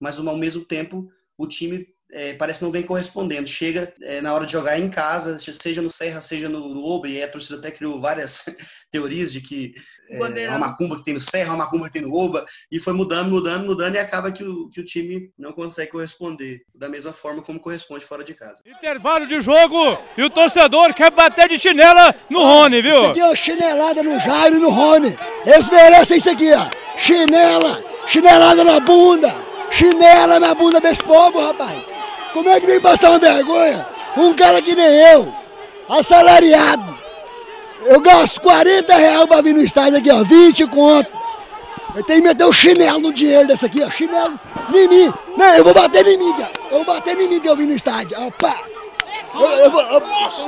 Mas ao mesmo tempo, o time é, parece não vem correspondendo. Chega é, na hora de jogar em casa, seja no Serra, seja no, Oba, e a torcida até criou várias teorias de que é, uma macumba que tem no Serra, uma macumba que tem no Oba, e foi mudando, mudando, mudando, e acaba que o, que o time não consegue corresponder da mesma forma como corresponde fora de casa. Intervalo de jogo e o torcedor quer bater de chinela no Rony, viu? Isso aqui é chinelada no Jairo e no Rony. Eles merecem isso aqui, ó. Chinela, chinelada na bunda, chinela na bunda desse povo, rapaz. Como é que vem passar uma vergonha? Um cara que nem eu, assalariado. Eu gasto 40 reais pra vir no estádio aqui, ó, 20 conto. Eu tenho que meter o chinelo no dinheiro dessa aqui, ó, chinelo em. Não, eu vou bater em mim, cara. Eu vou bater em mim que eu vim no estádio. Opa! Eu, eu vou, eu...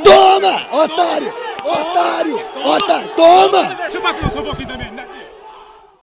Toma, otário! Otário! Otário! Toma! Deixa eu bater um pouquinho também, né?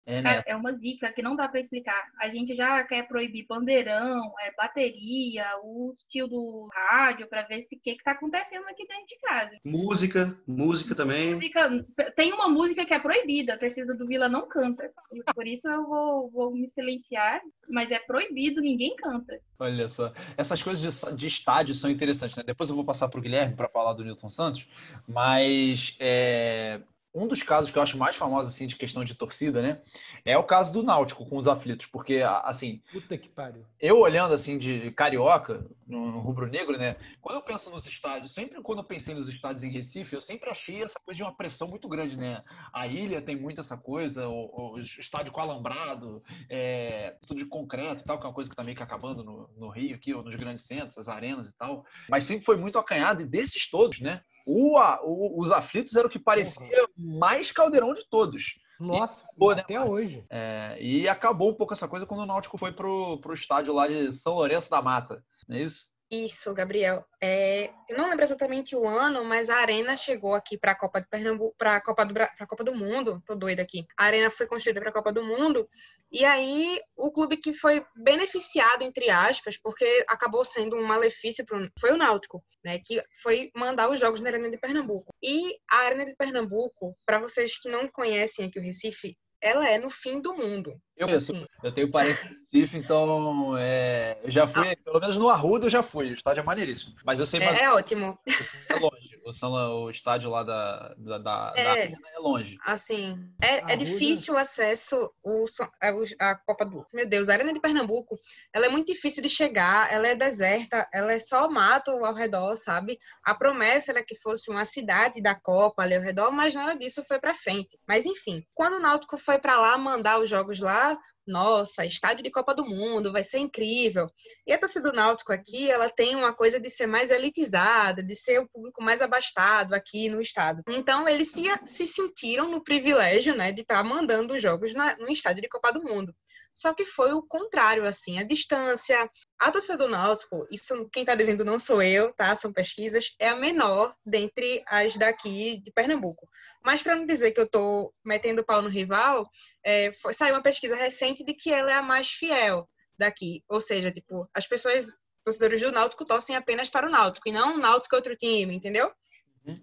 É, é uma zica que não dá para explicar. A gente já quer proibir bandeirão, é, bateria, o estilo do rádio, para ver se o que, que tá acontecendo aqui dentro de casa. Música, música também. Música, tem uma música que é proibida, a torcida do Vila não canta. Por isso eu vou, vou me silenciar, mas é proibido, ninguém canta. Olha só, essas coisas de, de estádio são interessantes, né? Depois eu vou passar para o Guilherme para falar do Newton Santos, mas é, um dos casos que eu acho mais famoso assim de questão de torcida, né, é o caso do Náutico com os aflitos, porque assim, puta que pariu. Eu olhando assim de carioca, no, no rubro-negro, né, quando eu penso nos estádios, sempre quando eu pensei nos estádios em Recife, eu sempre achei essa coisa de uma pressão muito grande, né? A ilha tem muito essa coisa, o, o estádio com alambrado, é, tudo de concreto e tal, que é uma coisa que tá meio que acabando no, no Rio aqui, ou nos grandes centros, as arenas e tal, mas sempre foi muito acanhado e desses todos, né? O, o- os aflitos era o que parecia mais caldeirão de todos. Nossa, acabou, né? até hoje. É, e acabou um pouco essa coisa quando o Náutico foi pro, pro estádio lá de São Lourenço da Mata, não é isso? Isso, Gabriel. É, eu não lembro exatamente o ano, mas a Arena chegou aqui para a Copa de Pernambuco, para a Copa do pra Copa do Mundo. Tô doida aqui. A Arena foi construída para a Copa do Mundo e aí o clube que foi beneficiado entre aspas, porque acabou sendo um malefício pro, foi o Náutico, né, que foi mandar os jogos na Arena de Pernambuco. E a Arena de Pernambuco, para vocês que não conhecem aqui o Recife, ela é no fim do mundo. Eu conheço. Assim, Eu tenho parente em Recife, então é, eu já fui, pelo menos no Arruda eu já fui. O estádio é maneiríssimo. Mas eu sei mais é, é ótimo. é longe. O, o estádio lá da, da, da, da É. Arena é longe. Assim, é, é difícil o acesso o, a, o- a Copa do. Meu Deus, a Arena de Pernambuco, ela é muito difícil de chegar, ela é deserta, ela é só mato ao redor, sabe? A promessa era que fosse uma cidade da Copa ali ao redor, mas nada disso foi pra frente. Mas enfim, quando o Náutico foi pra lá mandar os jogos lá, nossa, estádio de Copa do Mundo, vai ser incrível. E a torcida do Náutico aqui, ela tem uma coisa de ser mais elitizada, de ser o público mais abastado aqui no estado. Então, eles se, se sentiram no privilégio, né, de estar mandando os jogos na, no estádio de Copa do Mundo. Só que foi o contrário, assim, a distância. A torcida do Náutico, isso quem está dizendo não sou eu, tá? São pesquisas, é a menor dentre as daqui de Pernambuco. Mas para não dizer que eu estou metendo pau no rival, é, foi, saiu uma pesquisa recente de que ela é a mais fiel daqui. Ou seja, tipo, as pessoas, torcedores do Náutico, torcem apenas para o Náutico e não o Náutico é outro time, entendeu?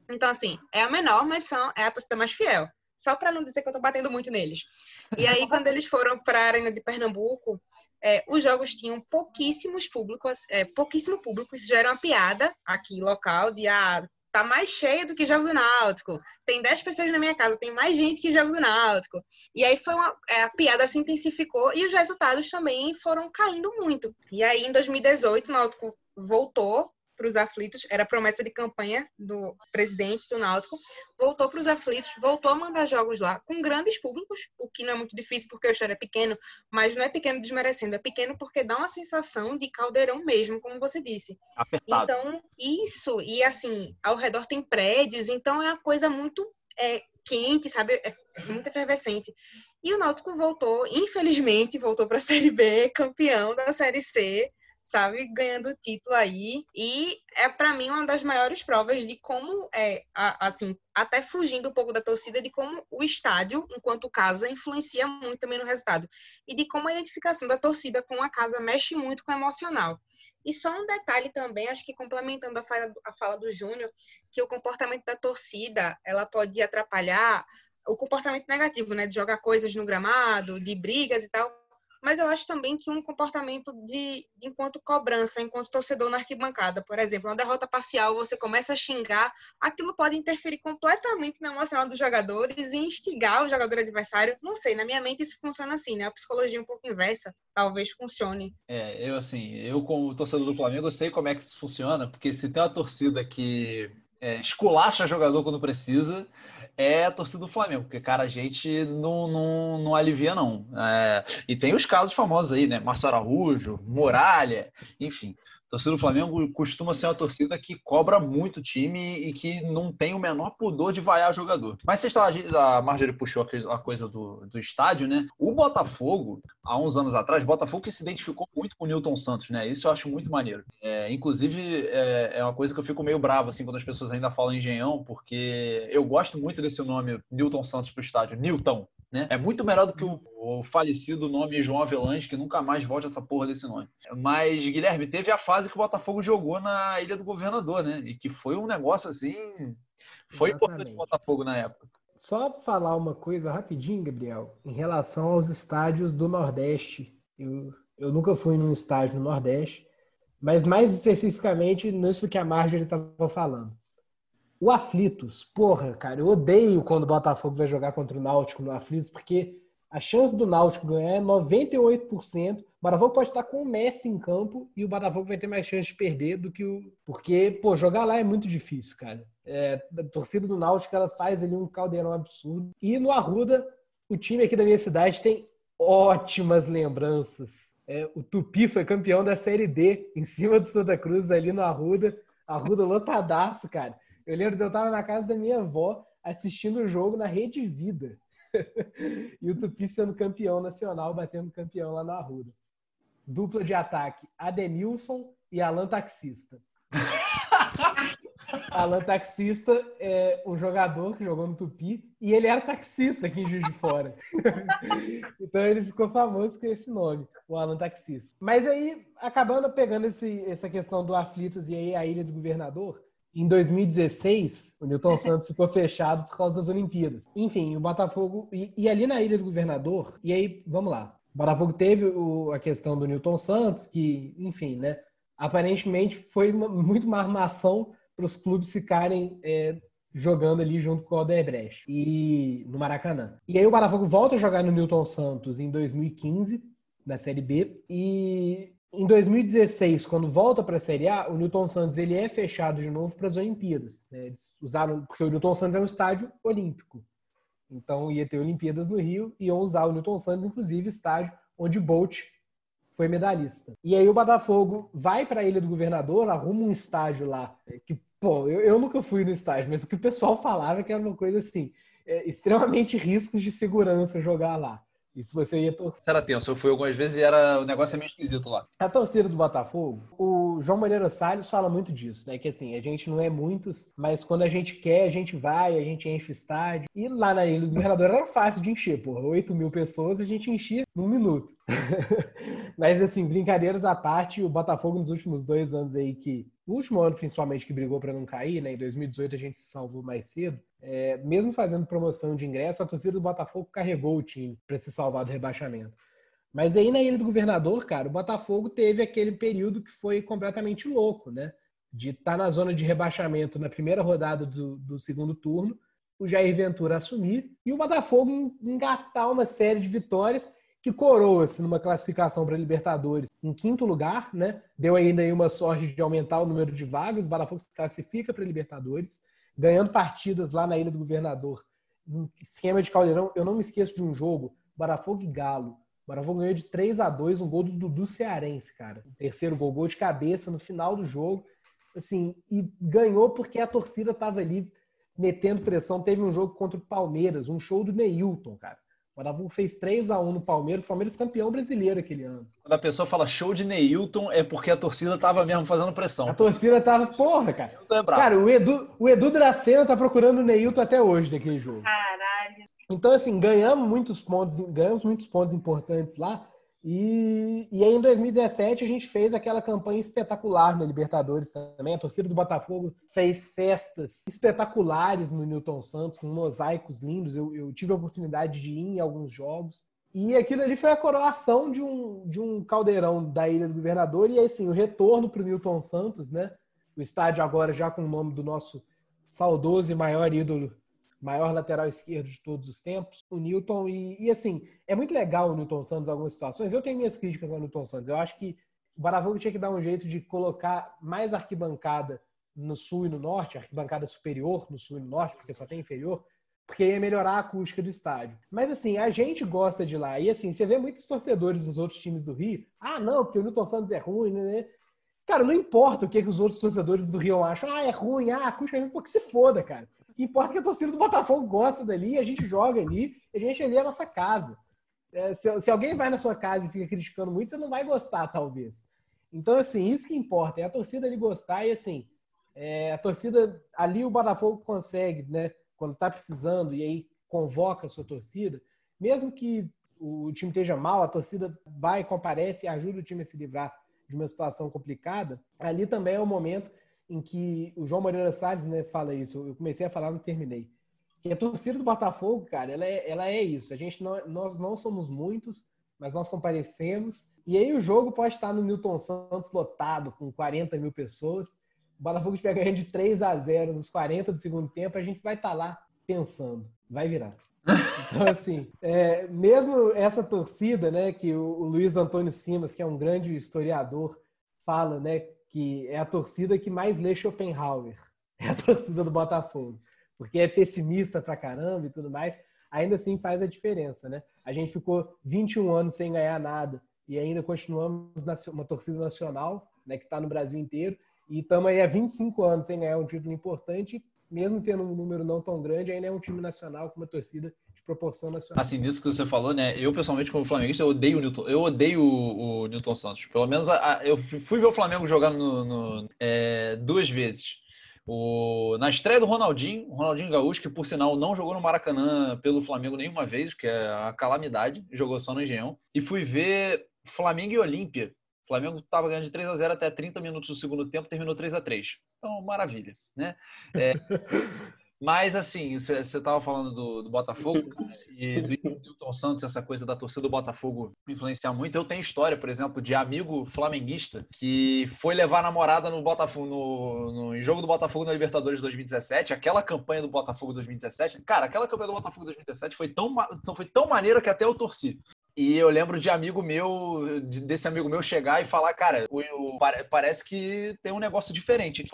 Então, assim, é a menor, mas são, é a torcida mais fiel. Só para não dizer que eu tô batendo muito neles. E aí, quando eles foram para a Arena de Pernambuco, é, os jogos tinham pouquíssimos públicos, é, pouquíssimo público. Isso já era uma piada aqui, local, de ah, tá mais cheio do que jogo do Náutico. Tem 10 pessoas na minha casa, tem mais gente que jogo do Náutico. E aí foi uma, é, a piada se intensificou e os resultados também foram caindo muito. E aí, em 2018, o Náutico voltou para os aflitos, era promessa de campanha do presidente do Náutico, voltou para os aflitos, voltou a mandar jogos lá com grandes públicos, o que não é muito difícil porque o estádio é pequeno, mas não é pequeno desmerecendo, é pequeno porque dá uma sensação de caldeirão mesmo, como você disse. Apertado. Então, isso, e assim, ao redor tem prédios, então é uma coisa muito é, quente, sabe? É muito efervescente. E o Náutico voltou, infelizmente, voltou para a Série B, campeão da Série C, sabe, ganhando o título aí. E é para mim uma das maiores provas de como é, a- assim, até fugindo um pouco da torcida, de como o estádio, enquanto casa, influencia muito também no resultado. E de como a identificação da torcida com a casa mexe muito com o emocional. E só um detalhe também, acho que complementando a fala, a fala do Júnior, que o comportamento da torcida, ela pode atrapalhar o comportamento negativo, né, de jogar coisas no gramado, de brigas e tal, mas eu acho também que um comportamento de enquanto cobrança, enquanto torcedor na arquibancada, por exemplo, uma derrota parcial, você começa a xingar, aquilo pode interferir completamente no emocional dos jogadores e instigar o jogador adversário. Não sei, na minha mente isso funciona assim, né? A psicologia um pouco inversa talvez funcione. É, eu assim, eu como torcedor do Flamengo, eu sei como é que isso funciona, porque se tem uma torcida que é, esculacha jogador quando precisa, é a torcida do Flamengo, porque, cara, a gente não, não, não alivia, não. É, e tem os casos famosos aí, né? Márcio Araújo, Muralha, enfim. Torcida do Flamengo costuma ser uma torcida que cobra muito time e que não tem o menor pudor de vaiar jogador. Mas você está, a Marjorie puxou a coisa do, do estádio, né? O Botafogo, há uns anos atrás, Botafogo que se identificou muito com o Newton Santos, né? Isso eu acho muito maneiro. É, inclusive, é, é uma coisa que eu fico meio bravo, assim, quando as pessoas ainda falam engenhão, porque eu gosto muito desse nome, Newton Santos pro estádio, Newton. Né? É muito melhor do que o, o falecido nome João Avelange, que nunca mais volte essa porra desse nome. Mas, Guilherme, teve a fase que o Botafogo jogou na Ilha do Governador, né? E que foi um negócio assim. Foi Exatamente. importante o Botafogo na época. Só falar uma coisa rapidinho, Gabriel, em relação aos estádios do Nordeste. Eu, eu nunca fui num estádio no Nordeste, mas mais especificamente nisso que a Marjorie estava falando. O Aflitos, porra, cara, eu odeio quando o Botafogo vai jogar contra o Náutico no Aflitos, porque a chance do Náutico ganhar é 98%. O Botafogo pode estar com o Messi em campo e o Botafogo vai ter mais chance de perder do que o. Porque, pô, jogar lá é muito difícil, cara. É, a torcida do Náutico ela faz ali um caldeirão absurdo. E no Arruda, o time aqui da minha cidade tem ótimas lembranças. É, o Tupi foi campeão da Série D em cima do Santa Cruz, ali no Arruda. Arruda lotadaço, cara. Eu lembro que eu tava na casa da minha avó assistindo o jogo na Rede Vida. e o Tupi sendo campeão nacional, batendo campeão lá na Arruda. Dupla de ataque, Adenilson e Alan Taxista. Alan Taxista é um jogador que jogou no Tupi e ele era taxista aqui em Juiz de Fora. então ele ficou famoso com esse nome, o Alan Taxista. Mas aí, acabando pegando esse, essa questão do Aflitos e aí a Ilha do Governador, em 2016, o Newton Santos ficou fechado por causa das Olimpíadas. Enfim, o Botafogo. E, e ali na Ilha do Governador, e aí, vamos lá. O Botafogo teve o, a questão do Newton Santos, que, enfim, né? Aparentemente foi uma, muito uma armação para os clubes ficarem é, jogando ali junto com o Odebrecht e no Maracanã. E aí o Botafogo volta a jogar no Newton Santos em 2015, na Série B, e em 2016, quando volta para a Série A, o Newton Santos ele é fechado de novo para as Olimpíadas. Né? Eles usaram porque o Newton Santos é um estádio olímpico, então ia ter Olimpíadas no Rio e iam usar o Newton Santos, inclusive estádio onde Bolt foi medalhista. E aí o Botafogo vai para a Ilha do Governador, arruma um estádio lá que Bom, eu, eu nunca fui no estádio, mas o que o pessoal falava que era uma coisa assim, é, extremamente riscos de segurança jogar lá. Isso você ia torcer. Era tenso, eu fui algumas vezes e era, o negócio é meio esquisito lá. A torcida do Botafogo, o João Moreira Salles fala muito disso, né? Que assim, a gente não é muitos, mas quando a gente quer, a gente vai, a gente enche o estádio. E lá na Ilha do Governador era fácil de encher, porra. 8 mil pessoas a gente enchia num minuto. mas assim, brincadeiras à parte, o Botafogo nos últimos dois anos aí que no último ano, principalmente, que brigou para não cair, né? Em 2018 a gente se salvou mais cedo. É, mesmo fazendo promoção de ingresso, a torcida do Botafogo carregou o time para se salvar do rebaixamento. Mas aí na Ilha do Governador, cara, o Botafogo teve aquele período que foi completamente louco, né? De estar tá na zona de rebaixamento na primeira rodada do, do segundo turno, o Jair Ventura assumir e o Botafogo engatar uma série de vitórias que coroa-se numa classificação para Libertadores em quinto lugar, né? Deu ainda aí uma sorte de aumentar o número de vagas. O Botafogo se classifica para Libertadores, ganhando partidas lá na Ilha do Governador. Um esquema de caldeirão, eu não me esqueço de um jogo, Botafogo e Galo. O Botafogo ganhou de 3 a 2 um gol do Dudu Cearense, cara. O terceiro gol, gol de cabeça no final do jogo. Assim, e ganhou porque a torcida estava ali metendo pressão. Teve um jogo contra o Palmeiras, um show do Neilton, cara. O Botafogo fez 3 a 1 no Palmeiras, o Palmeiras campeão brasileiro aquele ano. Quando a pessoa fala show de Neilton, é porque a torcida tava mesmo fazendo pressão. A torcida tava, porra, cara. É cara, o Edu, o Edu Dracena tá procurando o Neilton até hoje daquele jogo. Caralho. Então, assim, ganhamos muitos pontos, ganhamos muitos pontos importantes lá. E, e aí, em 2017, a gente fez aquela campanha espetacular na Libertadores também. A torcida do Botafogo fez festas espetaculares no Newton Santos, com mosaicos lindos. Eu, eu tive a oportunidade de ir em alguns jogos. E aquilo ali foi a coroação de um, de um caldeirão da Ilha do Governador. E aí, assim, o retorno para o Newton Santos, né? O estádio agora já com o nome do nosso saudoso e maior ídolo maior lateral esquerdo de todos os tempos, o Newton. E, e, assim, é muito legal o Newton Santos em algumas situações. Eu tenho minhas críticas ao Newton Santos. Eu acho que o Botafogo tinha que dar um jeito de colocar mais arquibancada no sul e no norte, arquibancada superior no sul e no norte, porque só tem inferior, porque ia melhorar a acústica do estádio. Mas assim, a gente gosta de lá. E assim, você vê muitos torcedores dos outros times do Rio. Ah, não, porque o Newton Santos é ruim, né? Cara, não importa o que, que os outros torcedores do Rio acham. Ah, é ruim, ah, a acústica é ruim. Pô, que se foda, cara. Que importa é que a torcida do Botafogo gosta dali, a gente joga ali, a gente ali é a nossa casa. É, se, se, alguém vai na sua casa e fica criticando muito, você não vai gostar, talvez. Então, assim, isso que importa, é a torcida ali gostar e, assim, é, a torcida ali o Botafogo consegue, né, quando tá precisando e aí convoca a sua torcida, mesmo que o time esteja mal, a torcida vai, comparece e ajuda o time a se livrar de uma situação complicada, ali também é o momento em que o João Moreira Salles né, fala isso. Eu comecei a falar, não terminei. Que a torcida do Botafogo, cara, ela é, ela é isso. A gente não, nós não somos muitos, mas nós comparecemos. E aí o jogo pode estar no Newton Santos lotado, com 40 mil pessoas. O Botafogo estiver ganhando de 3 a 0 nos 40 do segundo tempo, a gente vai estar lá pensando, vai virar. Então, assim, é, mesmo essa torcida, né, que o Luiz Antônio Simas, que é um grande historiador, fala, né, que é a torcida que mais lê Schopenhauer. É a torcida do Botafogo. Porque é pessimista pra caramba e tudo mais. Ainda assim faz a diferença, né? A gente ficou 21 anos sem ganhar nada e ainda continuamos uma torcida nacional, né, que está no Brasil inteiro. E estamos aí há 25 anos sem ganhar um título importante. Mesmo tendo um número não tão grande, ainda é um time nacional com uma torcida de proporção nacional. Assim, nisso que você falou, né? Eu, pessoalmente, como flamenguista, eu odeio o Newton, eu odeio o, o Newton Santos. Pelo menos a, a, eu fui ver o Flamengo jogar no, no é, duas vezes. O, na estreia do Ronaldinho, Ronaldinho Gaúcho, que por sinal não jogou no Maracanã pelo Flamengo nenhuma vez, que é a calamidade, jogou só no Engenhão. E fui ver Flamengo e Olímpia. O Flamengo estava ganhando de 3 a 0 até 30 minutos do segundo tempo, terminou 3 a 3 Então, maravilha, né? É, mas, assim, você estava falando do, do Botafogo né, e do Milton Santos, essa coisa da torcida do Botafogo influenciar muito. Eu tenho história, por exemplo, de amigo flamenguista que foi levar a namorada no Botafogo, no, no jogo do Botafogo na Libertadores 2017. Aquela campanha do Botafogo 2017, cara, aquela campanha do Botafogo 2017 foi tão, foi tão maneira que até eu torci. E eu lembro de amigo meu, desse amigo meu chegar e falar, cara, o, o, parece que tem um negócio diferente.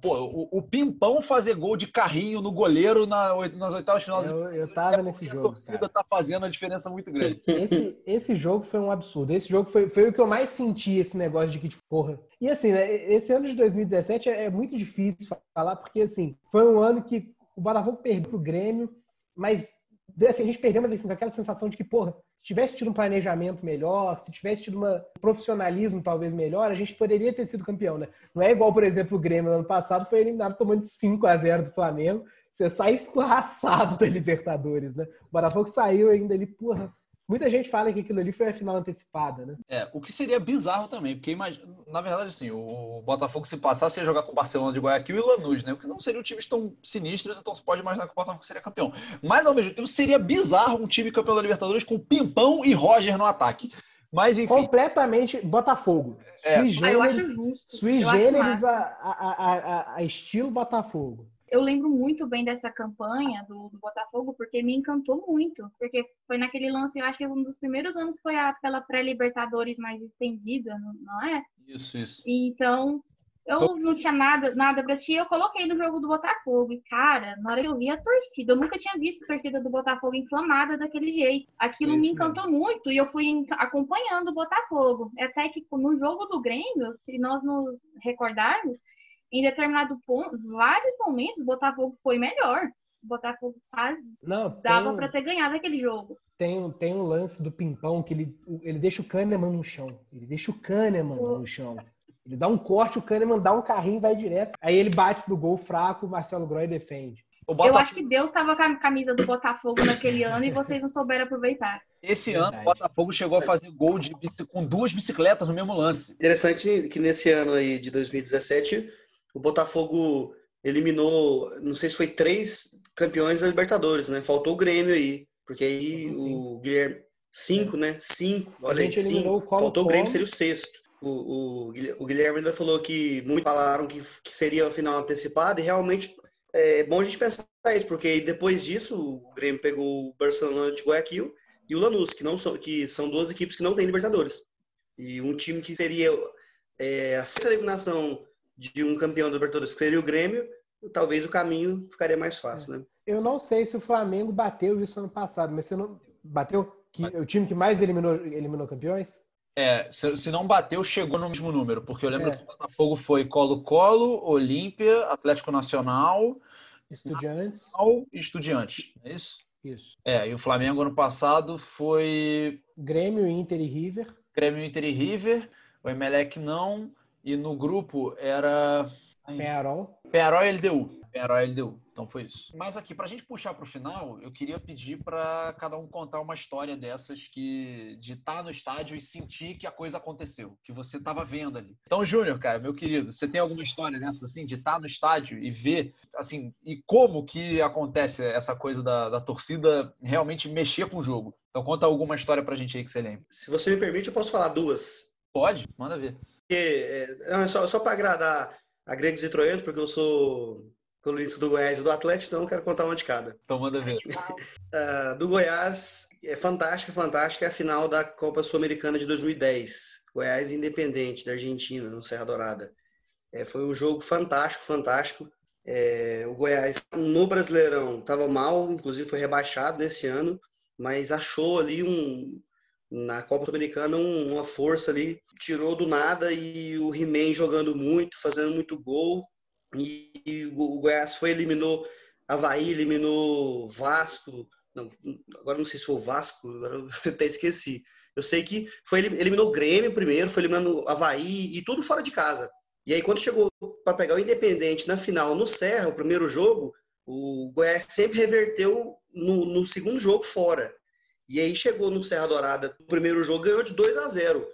Pô, o, o, Pimpão fazer gol de carrinho no goleiro na, nas oitavas de final. Eu, eu tava é nesse jogo. A torcida cara. tá fazendo uma diferença muito grande. Esse, esse jogo foi um absurdo. Esse jogo foi, foi o que eu mais senti, esse negócio de que, tipo, porra. E assim, né, esse ano de 2017 é, é muito difícil falar, porque assim, foi um ano que o Botafogo perdeu pro Grêmio, mas assim, a gente perdeu, mas assim, aquela sensação de que, porra, se tivesse tido um planejamento melhor, se tivesse tido uma, um profissionalismo talvez melhor, a gente poderia ter sido campeão, né? Não é igual, por exemplo, o Grêmio no ano passado foi eliminado tomando 5 a 0 do Flamengo. Você sai escorraçado da Libertadores, né? O Botafogo saiu ainda ali, porra, Muita gente fala que aquilo ali foi a final antecipada, né? É, o que seria bizarro também, porque na verdade, assim, o Botafogo se passasse ia jogar com o Barcelona de Guayaquil e o Lanús, né? O que não seriam times tão sinistros, então se pode imaginar que o Botafogo seria campeão. Mas ao mesmo tempo seria bizarro um time campeão da Libertadores com Pimpão e Roger no ataque. Mas enfim. Completamente Botafogo. É. Sui generis, ah, acho justo. Sui generis a, a, a, a estilo Botafogo eu lembro muito bem dessa campanha do, do, Botafogo, porque me encantou muito. Porque foi naquele lance, eu acho que um dos primeiros anos foi a, pela pré-Libertadores mais estendida, não é? Isso, isso. Então, eu não tinha nada, nada pra assistir, eu coloquei no jogo do Botafogo. E, cara, na hora que eu vi a torcida, eu nunca tinha visto a torcida do Botafogo inflamada daquele jeito. Aquilo Isso me encantou mesmo. muito e eu fui acompanhando o Botafogo. Até que no jogo do Grêmio, se nós nos recordarmos, em determinado ponto, vários momentos, o Botafogo foi melhor. O Botafogo quase Não, dava para ter ganhado aquele jogo. Tem, tem um lance do Pimpão que ele, ele deixa o Kahneman no chão. Ele deixa o Kahneman no chão. Ele dá um corte, o Kahneman dá um carrinho e vai direto. Aí ele bate pro gol fraco, o Marcelo Groy defende. Botafogo... Eu acho que Deus estava com a camisa do Botafogo naquele ano e vocês não souberam aproveitar. Esse Verdade. ano, o Botafogo chegou a fazer gol de, com duas bicicletas no mesmo lance. Interessante que nesse ano aí de 2017, o Botafogo eliminou, não sei se foi três campeões da Libertadores, né? Faltou o Grêmio aí, porque aí o Guilherme. Cinco, né? Cinco. Olha aí, cinco. Faltou o Grêmio, seria o sexto. O, o, o, Guilherme ainda falou que muitos falaram que, que seria a final antecipada, e realmente é bom a gente pensar isso, porque depois disso o Grêmio pegou o Barcelona de Guayaquil e o Lanús, que, não são, que são duas equipes que não têm Libertadores. E um time que seria é, a sexta eliminação de um campeão da Libertadores, que seria o Grêmio, talvez o caminho ficaria mais fácil, né? Eu não sei se o Flamengo bateu isso ano passado, mas você não bateu que o time que mais eliminou eliminou campeões? É, se não bateu, chegou no mesmo número, porque eu lembro é. que o Botafogo foi Colo-Colo, Olímpia, Atlético Nacional, Estudiantes e Estudiantes, é isso? Isso. É, e o Flamengo ano passado foi Grêmio, Inter e River. Grêmio, Inter e River. O Emelec não. E no grupo era. Penarol. Penarol e LDU. Penarol e LDU. Então foi isso. Mas aqui, para a gente puxar para o final, eu queria pedir para cada um contar uma história dessas que de estar tá no estádio e sentir que a coisa aconteceu, que você estava vendo ali. Então, Júnior, cara, meu querido, você tem alguma história dessa assim, de estar tá no estádio e ver, assim, e como que acontece essa coisa da, da torcida realmente mexer com o jogo? Então, conta alguma história para a gente aí que você lembra. Se você me permite, eu posso falar duas. Pode, manda ver. É, é, só só para agradar a gregos e troianos, porque eu sou colunista do Goiás e do Atlético, então eu quero contar uma de cada. Então manda ver. uh, do Goiás, é fantástica, fantástica é a final da Copa Sul-Americana de 2010. Goiás Independente, da Argentina, no Serra Dourada. É, foi um jogo fantástico, fantástico. É, o Goiás no Brasileirão estava mal, inclusive foi rebaixado nesse ano, mas achou ali um, na Copa Sul-Americana uma força ali, tirou do nada e o He-Man jogando muito, fazendo muito gol. E, e o Goiás foi, eliminou Havaí, eliminou Vasco. Não, agora não sei se foi o Vasco, agora eu até esqueci. Eu sei que foi eliminou o Grêmio primeiro, foi eliminando Havaí e tudo fora de casa. E aí, quando chegou para pegar o Independente na final no Serra, o primeiro jogo, o Goiás sempre reverteu no, no segundo jogo fora. E aí chegou no Serra Dourada, o primeiro jogo ganhou de 2 a 0.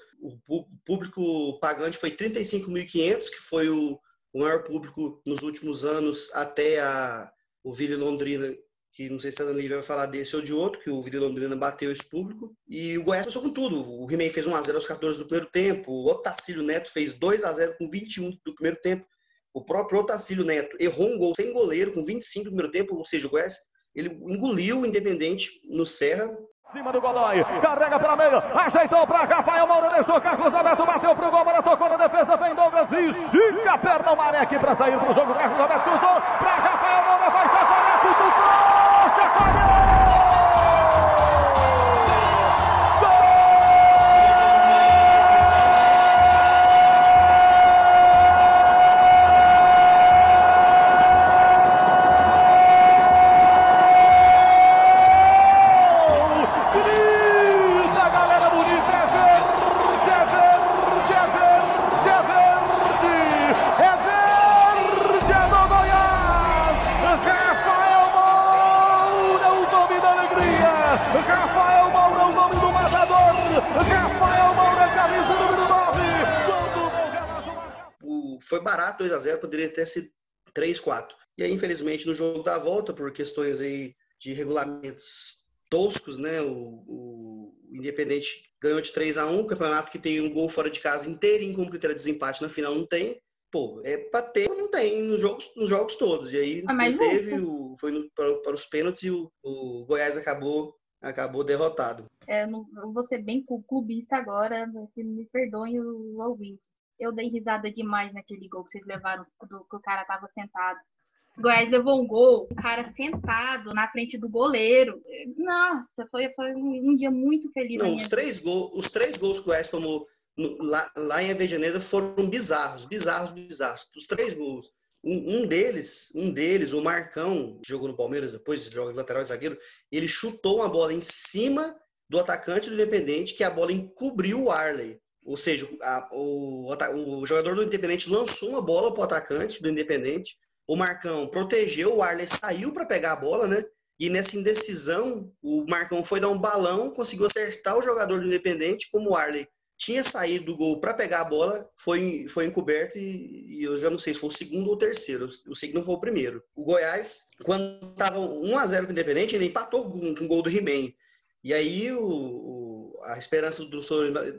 O público pagante foi 35.500, que foi o, maior público nos últimos anos até a, o Vila Londrina, que não sei se a Lívia vai falar desse ou de outro, que o Vila Londrina bateu esse público. E o Goiás passou com tudo. O He-Man fez 1x0 aos 14 do primeiro tempo, o Otacílio Neto fez 2x0 com 21 do primeiro tempo. O próprio Otacílio Neto errou um gol sem goleiro com 25 do primeiro tempo, ou seja, o Goiás ele engoliu o Independente no Serra. Cima do Godoy, carrega pela meia, ajeitou para Rafael Moura, deixou Carlos Alberto, bateu pro gol, bola tocou na defesa, vem Douglas e estica a perna o aqui para sair pro jogo, Carlos Alberto cruzou para 2 a 0 poderia ter sido 3 4 E aí, infelizmente, no jogo da volta, por questões aí de regulamentos toscos, né? O, o, Independente ganhou de 3 a 1 o campeonato que tem um gol fora de casa inteirinho como critério de desempate, na final não tem. Pô, é pra ter, não tem nos jogos, nos jogos todos. E aí ah, teve, o, foi no, para, para, os pênaltis e o, o Goiás acabou acabou derrotado. É, eu vou ser bem clubista agora, me perdoem o ouvinte eu dei risada demais naquele gol que vocês levaram, do, que o cara tava sentado. O Goiás levou um gol, o cara sentado na frente do goleiro. Nossa, foi, foi um dia muito feliz. Não, os três, gol, os três gols que o Goiás tomou lá, lá em Avejaneira foram bizarros, bizarros, bizarros. Os três gols. Um, um, deles, um deles, o Marcão, que jogou no Palmeiras depois, joga de lateral e zagueiro, ele chutou uma bola em cima do atacante do Independente, que a bola encobriu o Arley. Ou seja, a, o, o, jogador do Independente lançou uma bola para o atacante do Independente. O Marcão protegeu, o Arley saiu para pegar a bola, né? E nessa indecisão, o Marcão foi dar um balão, conseguiu acertar o jogador do Independente, como o Arley tinha saído do gol para pegar a bola, foi, foi encoberto e, e, eu já não sei se foi o segundo ou o terceiro. Eu sei que não foi o primeiro. O Goiás, quando estava 1 a 0 com o Independente, ele empatou com, com o gol do He-Man. E aí o, a esperança do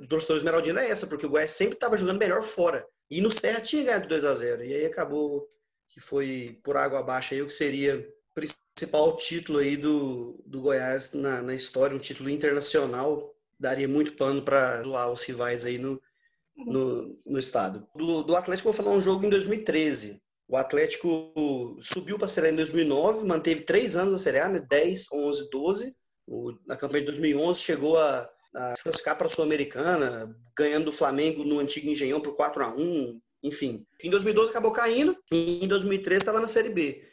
torcedor esmeraldino é essa, porque o Goiás sempre estava jogando melhor fora. E no Serra tinha ganhado 2 a 0 E aí acabou que foi por água abaixo aí o que seria o principal título aí do, do Goiás na, na história, um título internacional. Daria muito pano para zoar os rivais aí no, no, no estado. Do, do Atlético, vou falar um jogo em 2013. O Atlético subiu para a Série A em 2009, manteve três anos a Série A, né? 10, 11, 12. O, na campanha de 2011 chegou a a se classificar para a Sul-Americana, ganhando do Flamengo no antigo Engenhão por 4 a 1 enfim. Em 2012 acabou caindo e em 2013 estava na Série B.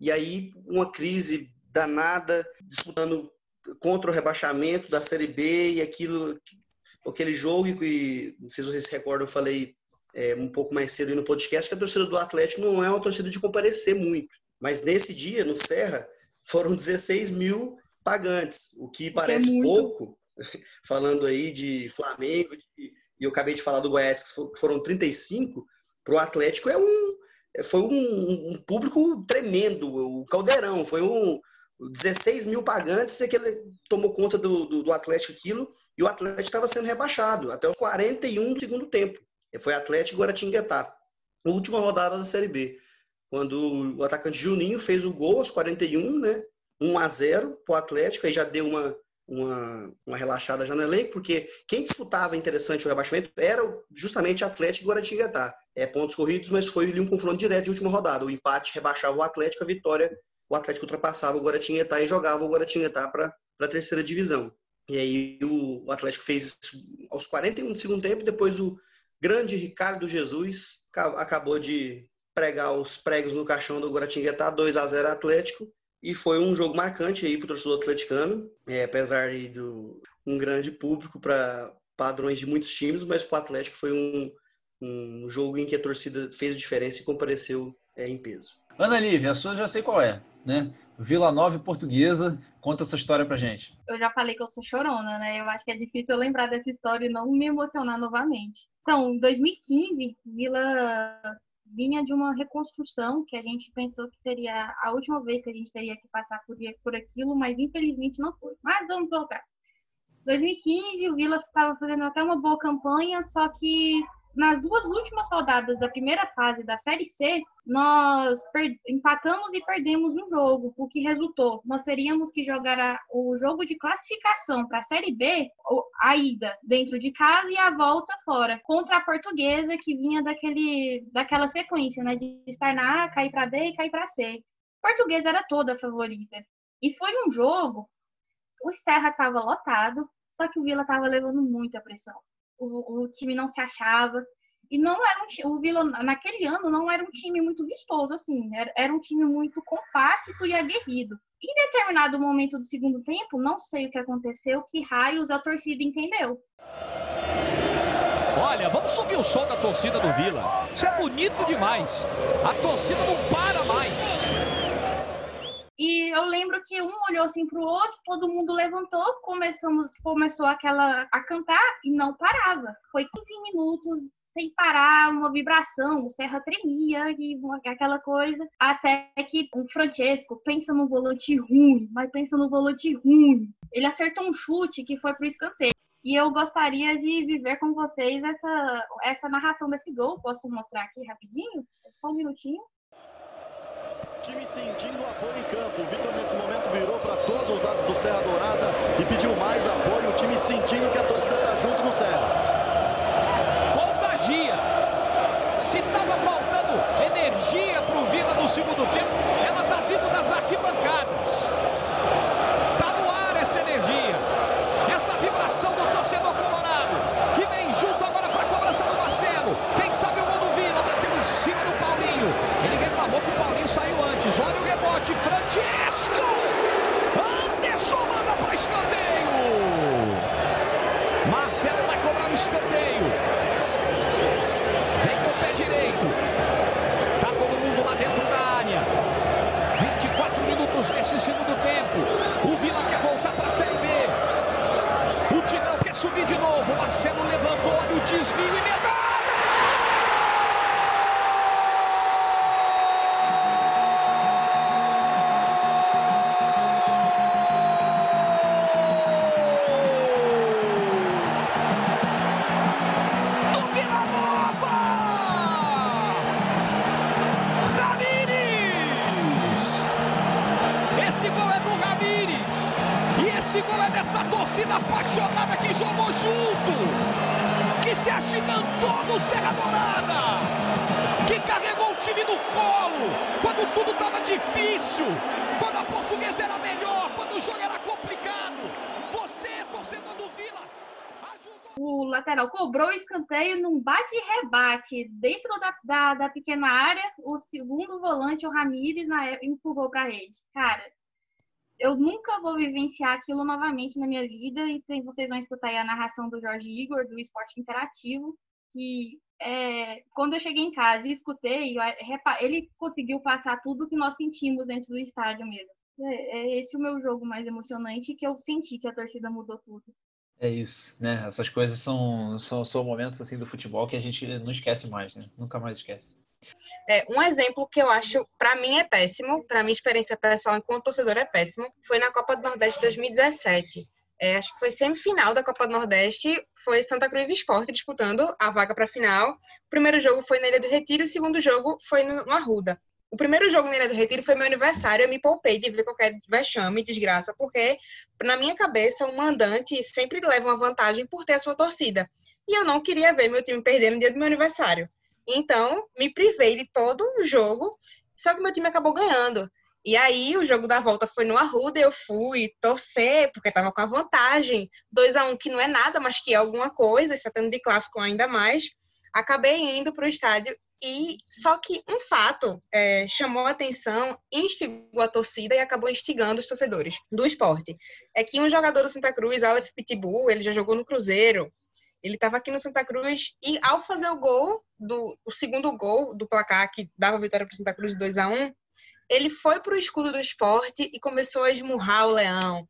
E aí uma crise danada, disputando contra o rebaixamento da Série B e aquilo, aquele jogo e não sei se vocês se recordam, eu falei é, um pouco mais cedo no podcast que a torcida do Atlético não é uma torcida de comparecer muito. Mas nesse dia, no Serra, foram 16 mil pagantes, o que parece é pouco, falando aí de Flamengo, de, e eu acabei de falar do Goiás, que foram 35, para o Atlético é um, foi um, um, público tremendo, o caldeirão, foi um 16 mil pagantes é que ele tomou conta do, do, do Atlético aquilo, e o Atlético estava sendo rebaixado até os 41 do segundo tempo. Foi Atlético e Guaratinguetá, última rodada da Série B, quando o atacante Juninho fez o gol aos 41, né? 1 a 0 para o Atlético, aí já deu uma, uma, uma relaxada já no elenco, porque quem disputava interessante o rebaixamento era justamente Atlético e Guaratinguetá. É pontos corridos, mas foi ali um confronto direto de última rodada. O empate rebaixava o Atlético, a vitória, o Atlético ultrapassava o Guaratinguetá e jogava o Guaratinguetá para a terceira divisão. E aí o, o Atlético fez aos 41 do segundo tempo, depois o grande Ricardo Jesus acabou de, pregar os pregos no caixão do Guaratinguetá, 2 a 0 Atlético. E foi um jogo marcante aí para o torcedor atleticano, é, apesar de do, um grande público para padrões de muitos times, mas para o Atlético foi um, um jogo em que a torcida fez diferença e compareceu é, em peso. Ana Lívia, a sua já sei qual é, né? Vila Nova Portuguesa, conta essa história pra gente. Eu já falei que eu sou chorona, né? Eu acho que é difícil eu lembrar dessa história e não me emocionar novamente. Então, em 2015, Vila vinha de uma reconstrução que a gente pensou que seria a última vez que a gente teria que passar por, por aquilo, mas infelizmente não foi. Mas vamos voltar. 2015, o Vila estava fazendo até uma boa campanha, só que nas duas últimas rodadas da primeira fase da Série C, nós empatamos e perdemos um jogo, o que resultou, nós teríamos que jogar a, o jogo de classificação para a Série B, a ida dentro de casa e a volta fora, contra a Portuguesa, que vinha daquele, daquela sequência, né, de estar na A, cair para B e cair para C. Portuguesa era toda a favorita. E foi um jogo, o Serra estava lotado, só que o Vila estava levando muita pressão o, o time não se achava. E não era um o Vila naquele ano não era um time muito vistoso, assim, era, era um time muito compacto e aguerrido. Em determinado momento do segundo tempo, não sei o que aconteceu, que raios a torcida entendeu. Olha, vamos subir o som da torcida do Vila. Isso é bonito demais. A torcida não para mais. E eu lembro que um olhou assim para o outro, todo mundo levantou, começamos, começou aquela a cantar e não parava. Foi 15 minutos sem parar, uma vibração, o Serra tremia e aquela coisa, até que o Francesco pensa no volante ruim, mas pensa no volante ruim. Ele acertou um chute que foi pro escanteio. E eu gostaria de viver com vocês essa, essa narração desse gol. Posso mostrar aqui rapidinho? Só um minutinho. Time sentindo apoio em campo. O Vitor, nesse momento, virou para todos os lados do Serra Dourada e pediu mais apoio. O time sentindo que a torcida está junto no Serra. Contagia. Se estava faltando energia para o Vila no segundo tempo, ela está vindo das arquibancadas. Está no ar essa energia. Essa vibração do torcedor colorado, que vem junto agora para a cobrança do Marcelo. Quem sabe o gol do Vila, bateu em cima do Paulinho. Ele reclamou que o Paulinho saiu antes. Olha o rebote. Francesco! Anderson manda para escanteio. Marcelo vai cobrar o escanteio. Vem com o pé direito. Tá todo mundo lá dentro da área. 24 minutos nesse segundo tempo. O Vila quer voltar para a Série B. O Tigrão quer subir de novo. Marcelo levantou, olha o desvio e medalha. Quando a portuguesa era melhor, quando o jogo era complicado. Você, torcedor do Vila, o lateral cobrou o escanteio num bate e rebate dentro da, da, da, pequena área. O segundo volante, o Ramires, na época, empurrou para a rede. Cara, eu nunca vou vivenciar aquilo novamente na minha vida e tem, vocês vão escutar aí a narração do Jorge Igor do Esporte Interativo que é, quando eu cheguei em casa e escutei ele conseguiu passar tudo que nós sentimos dentro do estádio mesmo é, é esse o meu jogo mais emocionante que eu senti que a torcida mudou tudo é isso, né? Essas coisas são, são, são momentos assim do futebol que a gente não esquece mais, né? Nunca mais esquece. É, um exemplo que eu acho, para mim, é péssimo, para minha experiência pessoal enquanto torcedor é péssimo, foi na Copa do Nordeste 2017. É, acho que foi semifinal da Copa do Nordeste, foi Santa Cruz Esporte disputando a vaga para a final. O primeiro jogo foi na Ilha do Retiro, o segundo jogo foi no, Arruda. O primeiro jogo na Ilha do Retiro foi meu aniversário, eu me poupei de ver qualquer vexame, desgraça, porque na minha cabeça o mandante sempre leva uma vantagem por ter a sua torcida. E eu não queria ver meu time perder no dia do meu aniversário. Então, me privei de todo o jogo, só que meu time acabou ganhando. E aí, o jogo da volta foi no Arruda, eu fui torcer, porque estava com a vantagem. 2 a 1 um, que não é nada, mas que é alguma coisa, se tendo de clássico ainda mais. Acabei indo para o estádio E só que um fato é, chamou a atenção, instigou a torcida e acabou instigando os torcedores do esporte. É que um jogador do Santa Cruz, Aleph Pitbull, ele já jogou no Cruzeiro, ele estava aqui no Santa Cruz e ao fazer o gol, do, o segundo gol do placar que dava vitória para o Santa Cruz de 2 a 1 ele foi para o escudo do esporte e começou a esmurrar o leão.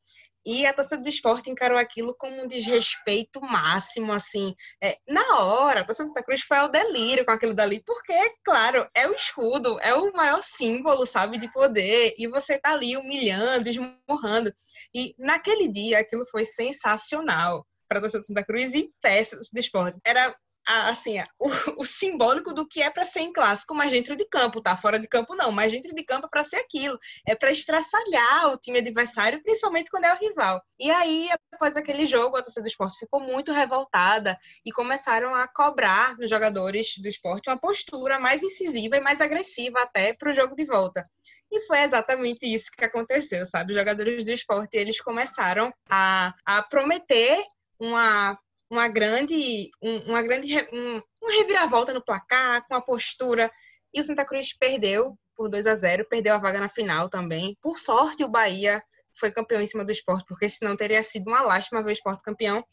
E a torcida do esporte encarou aquilo como um desrespeito máximo, assim. É, na hora, a torcida do Santa Cruz foi ao delírio com aquilo dali, porque, claro, é o escudo, é o maior símbolo, sabe, de poder, e você tá ali humilhando, esmurrando. E naquele dia, aquilo foi sensacional para a torcida do Santa Cruz e festa do esporte. Era assim, o, o, simbólico do que é para ser em clássico, mas dentro de campo, tá? Fora de campo não, mas dentro de campo é para ser aquilo. É para estraçalhar o time adversário, principalmente quando é o rival. E aí, após aquele jogo, a torcida do esporte ficou muito revoltada e começaram a cobrar nos jogadores do esporte uma postura mais incisiva e mais agressiva até para o jogo de volta. E foi exatamente isso que aconteceu, sabe? Os jogadores do esporte, eles começaram a, a prometer uma uma grande, uma grande um, uma reviravolta no placar, com a postura. E o Santa Cruz perdeu por 2 a 0 perdeu a vaga na final também. Por sorte, o Bahia foi campeão em cima do esporte, porque senão teria sido uma lástima ver o esporte campeão.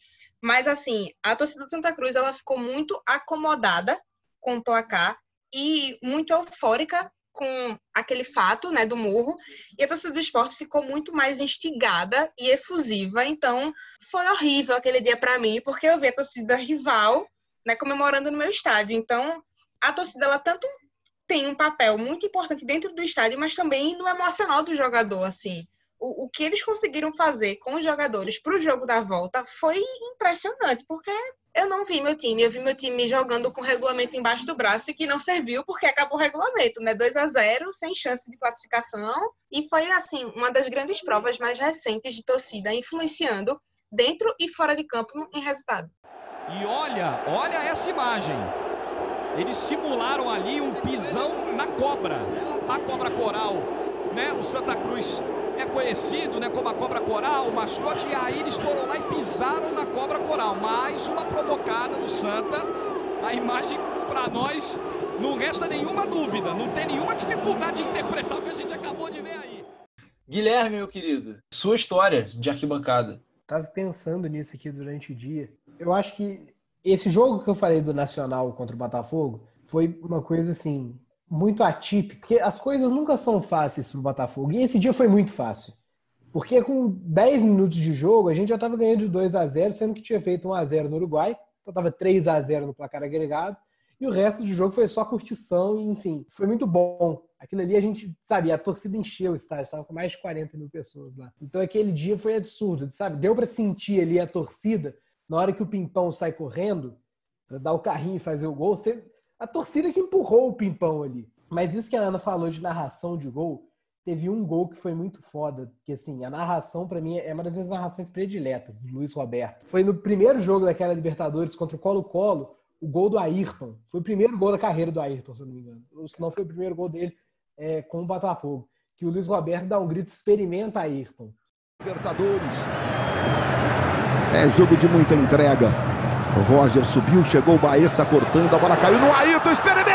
Mas, assim, a torcida do Santa Cruz ela ficou muito acomodada com o placar e muito eufórica com aquele fato, né, do murro, e a torcida do esporte ficou muito mais instigada e efusiva. Então, foi horrível aquele dia para mim, porque eu vi a torcida rival, né, comemorando no meu estádio. Então, a torcida ela tanto tem um papel muito importante dentro do estádio, mas também no emocional do jogador, assim. O, o que eles conseguiram fazer com os jogadores para o jogo da volta foi impressionante, porque eu não vi meu time, eu vi meu time jogando com o regulamento embaixo do braço e que não serviu porque acabou o regulamento, né? 2 a 0 sem chance de classificação. E foi, assim, uma das grandes provas mais recentes de torcida influenciando dentro e fora de campo em resultado. E olha, olha essa imagem. Eles simularam ali um pisão na cobra, a cobra coral, né? O Santa Cruz é conhecido né, como a cobra coral, o mascote, e aí eles foram lá e pisaram na cobra coral. Mais uma provocada do Santa. A imagem para nós não resta nenhuma dúvida, não tem nenhuma dificuldade de interpretar o que a gente acabou de ver aí. Guilherme, meu querido, sua história de arquibancada. Tava pensando nisso aqui durante o dia. Eu acho que esse jogo que eu falei do Nacional contra o Botafogo foi uma coisa assim muito atípico, porque as coisas nunca são fáceis para o Botafogo. E esse dia foi muito fácil. Porque com 10 minutos de jogo, a gente já estava ganhando de 2 a 0 sendo que tinha feito 1 a 0 no Uruguai, então estava 3 a 0 no placar agregado, e o resto do jogo foi só curtição, enfim, foi muito bom. Aquilo ali a gente, sabe, a torcida encheu o estádio, estava com mais de 40 mil pessoas lá. Então aquele dia foi absurdo, sabe? Deu para sentir ali a torcida, na hora que o Pimpão sai correndo, para dar o carrinho e fazer o gol, você a torcida que empurrou o pimpão ali. Mas isso que a Ana falou de narração de gol, teve um gol que foi muito foda, que assim, a narração para mim é uma das minhas narrações prediletas, do Luiz Roberto. Foi no primeiro jogo daquela Libertadores contra o Colo-Colo, o gol do Ayrton. Foi o primeiro gol da carreira do Ayrton, se não me engano. Ou se não foi o primeiro gol dele é, com o Botafogo. Que o Luiz Roberto dá um grito, experimenta Ayrton. Libertadores. É jogo de muita entrega. Roger subiu, chegou o Baessa cortando, a bola caiu no Ayrton, experimenta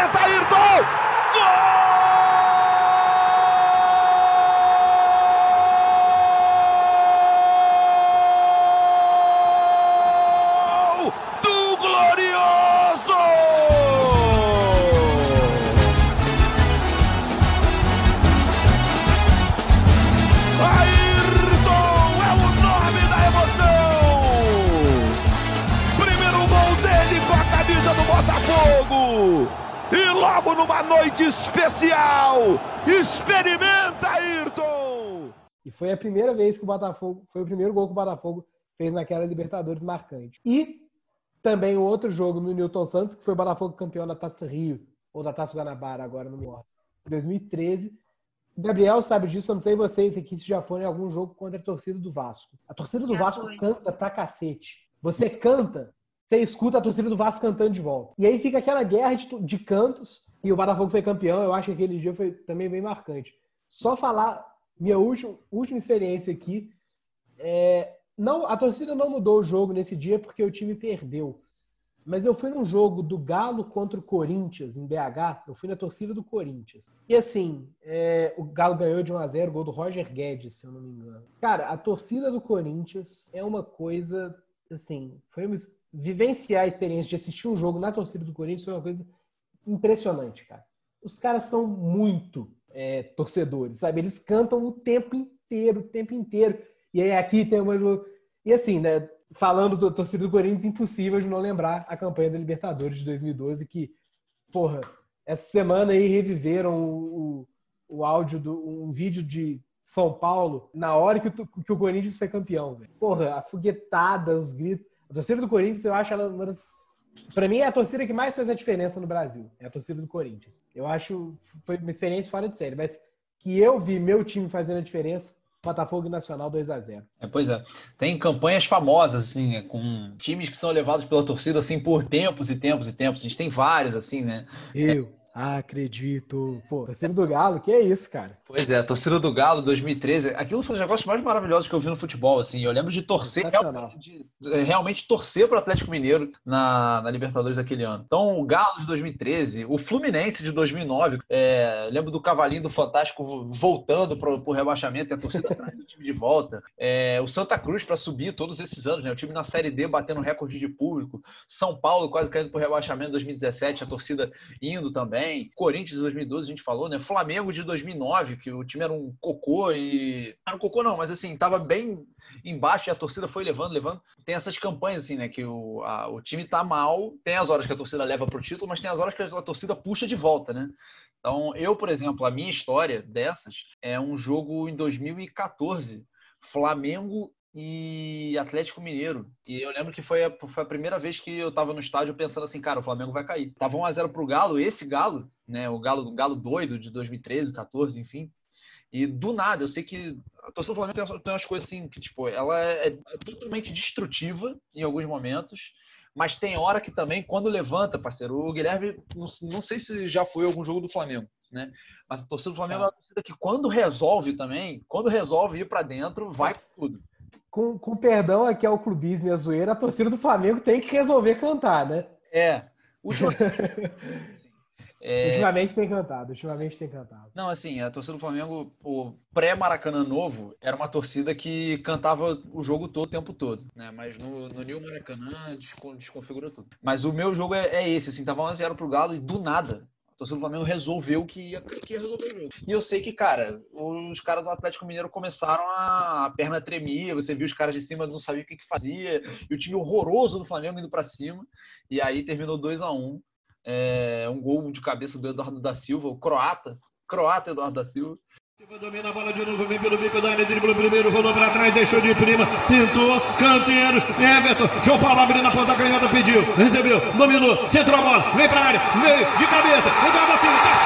foi a primeira vez que o Botafogo, foi o primeiro gol que o Botafogo fez naquela Libertadores marcante. E também o outro jogo no Newton Santos, que foi o Botafogo campeão da Taça Rio, ou da Taça Guanabara, agora no me 2013. Gabriel sabe disso, eu não sei vocês aqui se já foram em algum jogo contra a torcida do Vasco. A torcida do já Vasco foi. canta pra cacete. Você canta, você escuta a torcida do Vasco cantando de volta. E aí fica aquela guerra de, de cantos e o Botafogo foi campeão, eu acho que aquele dia foi também bem marcante. Só falar, minha última, última experiência aqui, é, não, a torcida não mudou o jogo nesse dia porque o time perdeu. mas eu fui num jogo do Galo contra o Corinthians, em BH. Eu fui na torcida do Corinthians. E assim, é, o Galo ganhou de 1x0, gol do Roger Guedes, se eu não me engano. Cara, a torcida do Corinthians é uma coisa, assim, foi uma, vivenciar a experiência de assistir um jogo na torcida do Corinthians foi uma coisa impressionante, cara. Os caras são muito é, torcedores, sabe? Eles cantam o tempo inteiro, o tempo inteiro. E aí aqui tem uma. E assim, né? falando do torcida do Corinthians, impossível de não lembrar a campanha da Libertadores de 2012, que, porra, essa semana aí reviveram o, o, o áudio do um vídeo de São Paulo na hora que o, que o Corinthians foi campeão. Véio. Porra, a foguetada, os gritos. A torcida do Corinthians, eu acho ela uma das. Pra mim, é a torcida que mais faz a diferença no Brasil. É a torcida do Corinthians. Eu acho. Foi uma experiência fora de série, mas que eu vi meu time fazendo a diferença Botafogo Nacional 2 a 0 é, Pois é. Tem campanhas famosas, assim, né, com times que são levados pela torcida, assim, por tempos e tempos e tempos. A gente tem vários, assim, né? Eu. É acredito. Pô, torcida do Galo, que é isso, cara? Pois é, torcida do Galo 2013. Aquilo foi um dos negócios mais maravilhosos que eu vi no futebol, assim. Eu lembro de torcer, realmente, de, realmente torcer pro Atlético Mineiro na, na, Libertadores daquele ano. Então, o Galo de 2013, o Fluminense de 2009, é, lembro do Cavalinho do Fantástico voltando pro, pro rebaixamento e a torcida atrás do time de volta. É, o Santa Cruz para subir todos esses anos, né? O time na Série D batendo recorde de público. São Paulo quase caindo pro rebaixamento em 2017, a torcida indo também também. Corinthians de 2012, a gente falou, né? Flamengo de 2009, que o time era um cocô e. Não era um cocô, não, mas assim, tava bem embaixo e a torcida foi levando, levando. Tem essas campanhas, assim, né? Que o, a, o time tá mal, tem as horas que a torcida leva pro título, mas tem as horas que a torcida puxa de volta, né? Então, eu, por exemplo, a minha história dessas é um jogo em 2014. Flamengo e Atlético Mineiro. E eu lembro que foi a, foi a primeira vez que eu tava no estádio pensando assim, cara, o Flamengo vai cair. Tava 1x0 pro Galo, esse Galo, né? O Galo, o Galo doido de 2013, 14, enfim. E do nada, eu sei que a torcida do Flamengo tem, umas coisas assim que, tipo, ela é, é totalmente destrutiva em alguns momentos, mas tem hora que também, quando levanta, parceiro, o Guilherme, não, sei se já foi algum jogo do Flamengo, né? Mas a torcida do Flamengo é uma torcida que, quando resolve também, quando resolve ir para dentro, vai com tudo com, com perdão aqui ao clubismo e a zoeira, a torcida do Flamengo tem que resolver cantar, né? É. Ultimamente, é... ultimamente tem cantado, ultimamente tem cantado. Não, assim, a torcida do Flamengo, o pré-Maracanã Novo, era uma torcida que cantava o jogo todo, o tempo todo, né? Mas no, no New Maracanã desconfigurou tudo. Mas o meu jogo é, é esse, assim, tava 1x0 pro Galo e do nada o torcedor do Flamengo resolveu que ia, que ia resolver o jogo. E eu sei que, cara, os caras do Atlético Mineiro começaram a, a perna tremer, você viu os caras de cima não sabiam o que, que fazia, e o time horroroso do Flamengo indo para cima, e aí terminou 2 a 1 um, é, um gol de cabeça do Eduardo da Silva, o croata, croata Eduardo da Silva, Domina a bola de novo, vem pelo bico da área, driblou primeiro, rolou para trás, deixou de prima, pintou, canteiros, Everton, João Paulo abrindo na ponta canhota, pediu, recebeu, dominou, centrou a bola, vem para a área, veio de cabeça, Eduardo da Silva,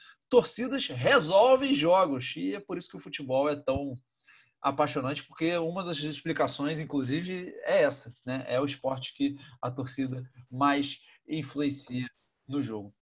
Torcidas resolvem jogos. E é por isso que o futebol é tão apaixonante, porque uma das explicações, inclusive, é essa, né? É o esporte que a torcida mais influencia no jogo.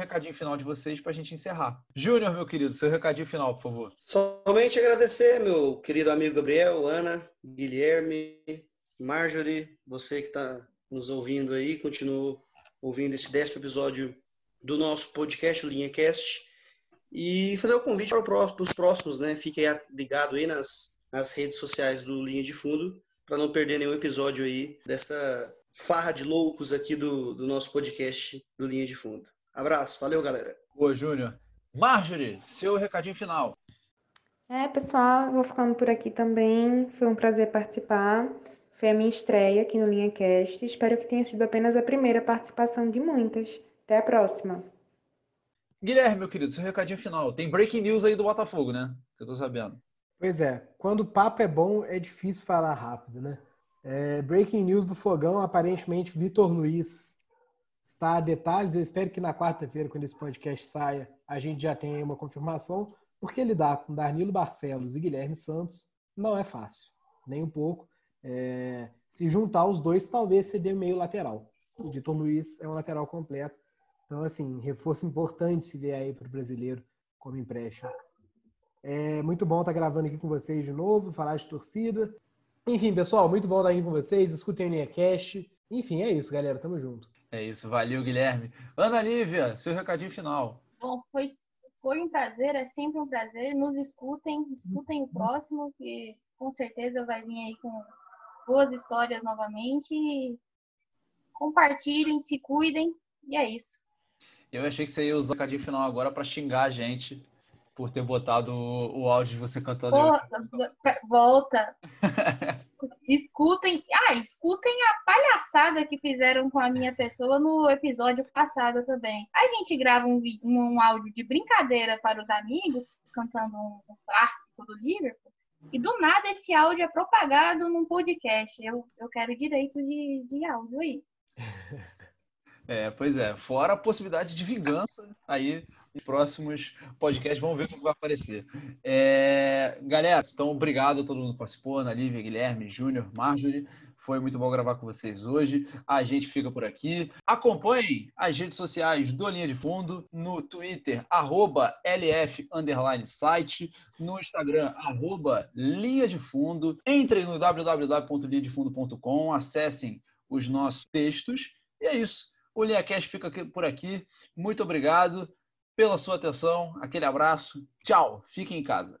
Recadinho final de vocês para a gente encerrar. Júnior, meu querido, seu recadinho final, por favor. Somente agradecer, meu querido amigo Gabriel, Ana, Guilherme, Marjorie, você que está nos ouvindo aí, continua ouvindo esse décimo episódio do nosso podcast, o LinhaCast. E fazer o convite para os próximos, né? Fiquem ligado aí nas, nas redes sociais do Linha de Fundo para não perder nenhum episódio aí dessa farra de loucos aqui do, do nosso podcast do Linha de Fundo. Abraço, valeu, galera. Boa, Júnior. Marjorie, seu recadinho final. É, pessoal, vou ficando por aqui também. Foi um prazer participar. Foi a minha estreia aqui no LinhaCast. Espero que tenha sido apenas a primeira participação de muitas. Até a próxima. Guilherme, meu querido, seu recadinho final. Tem breaking news aí do Botafogo, né? Que eu tô sabendo. Pois é, quando o papo é bom, é difícil falar rápido, né? É, breaking news do Fogão, aparentemente Vitor Luiz está a detalhes. Eu espero que na quarta-feira, quando esse podcast saia, a gente já tenha uma confirmação, porque lidar com Danilo Barcelos e Guilherme Santos não é fácil, nem um pouco. É, se juntar os dois, talvez seria meio lateral. O Vitor Luiz é um lateral completo. Então, assim, reforço importante se vier aí para o brasileiro como empréstimo. É muito bom estar gravando aqui com vocês de novo, falar de torcida. Enfim, pessoal, muito bom estar aqui com vocês. Escutem o Linha Cash. Enfim, é isso, galera. Tamo junto. É isso, valeu, Guilherme. Ana Lívia, seu recadinho final. Bom, foi, foi um prazer, é sempre um prazer. Nos escutem, escutem o próximo, que com certeza vai vir aí com boas histórias novamente. Compartilhem, se cuidem, e é isso. Eu achei que você ia usar o recadinho final agora para xingar a gente por ter botado o, o áudio de você cantando. Porra, volta. escutem, ah, escutem a palhaçada que fizeram com a minha pessoa no episódio passado também. A gente grava um, um áudio de brincadeira para os amigos, cantando um, um clássico do Liverpool, e do nada esse áudio é propagado num podcast. Eu, eu quero direito de, de áudio aí. É, pois é. Fora a possibilidade de vingança aí nos próximos podcasts. Vamos ver o que vai aparecer. É, galera, então obrigado a todo mundo que participou, Ana Lívia, Guilherme, Júnior, Marjorie. Foi muito bom gravar com vocês hoje. A gente fica por aqui. Acompanhem as redes sociais do Linha de Fundo, no Twitter, arroba LF site, no Instagram, arroba Linha de Fundo. Entrem no www.linhadefundo.com, acessem os nossos textos. E é isso. O LinhaCast fica por aqui. Muito obrigado pela sua atenção. Aquele abraço. Tchau. Fiquem em casa.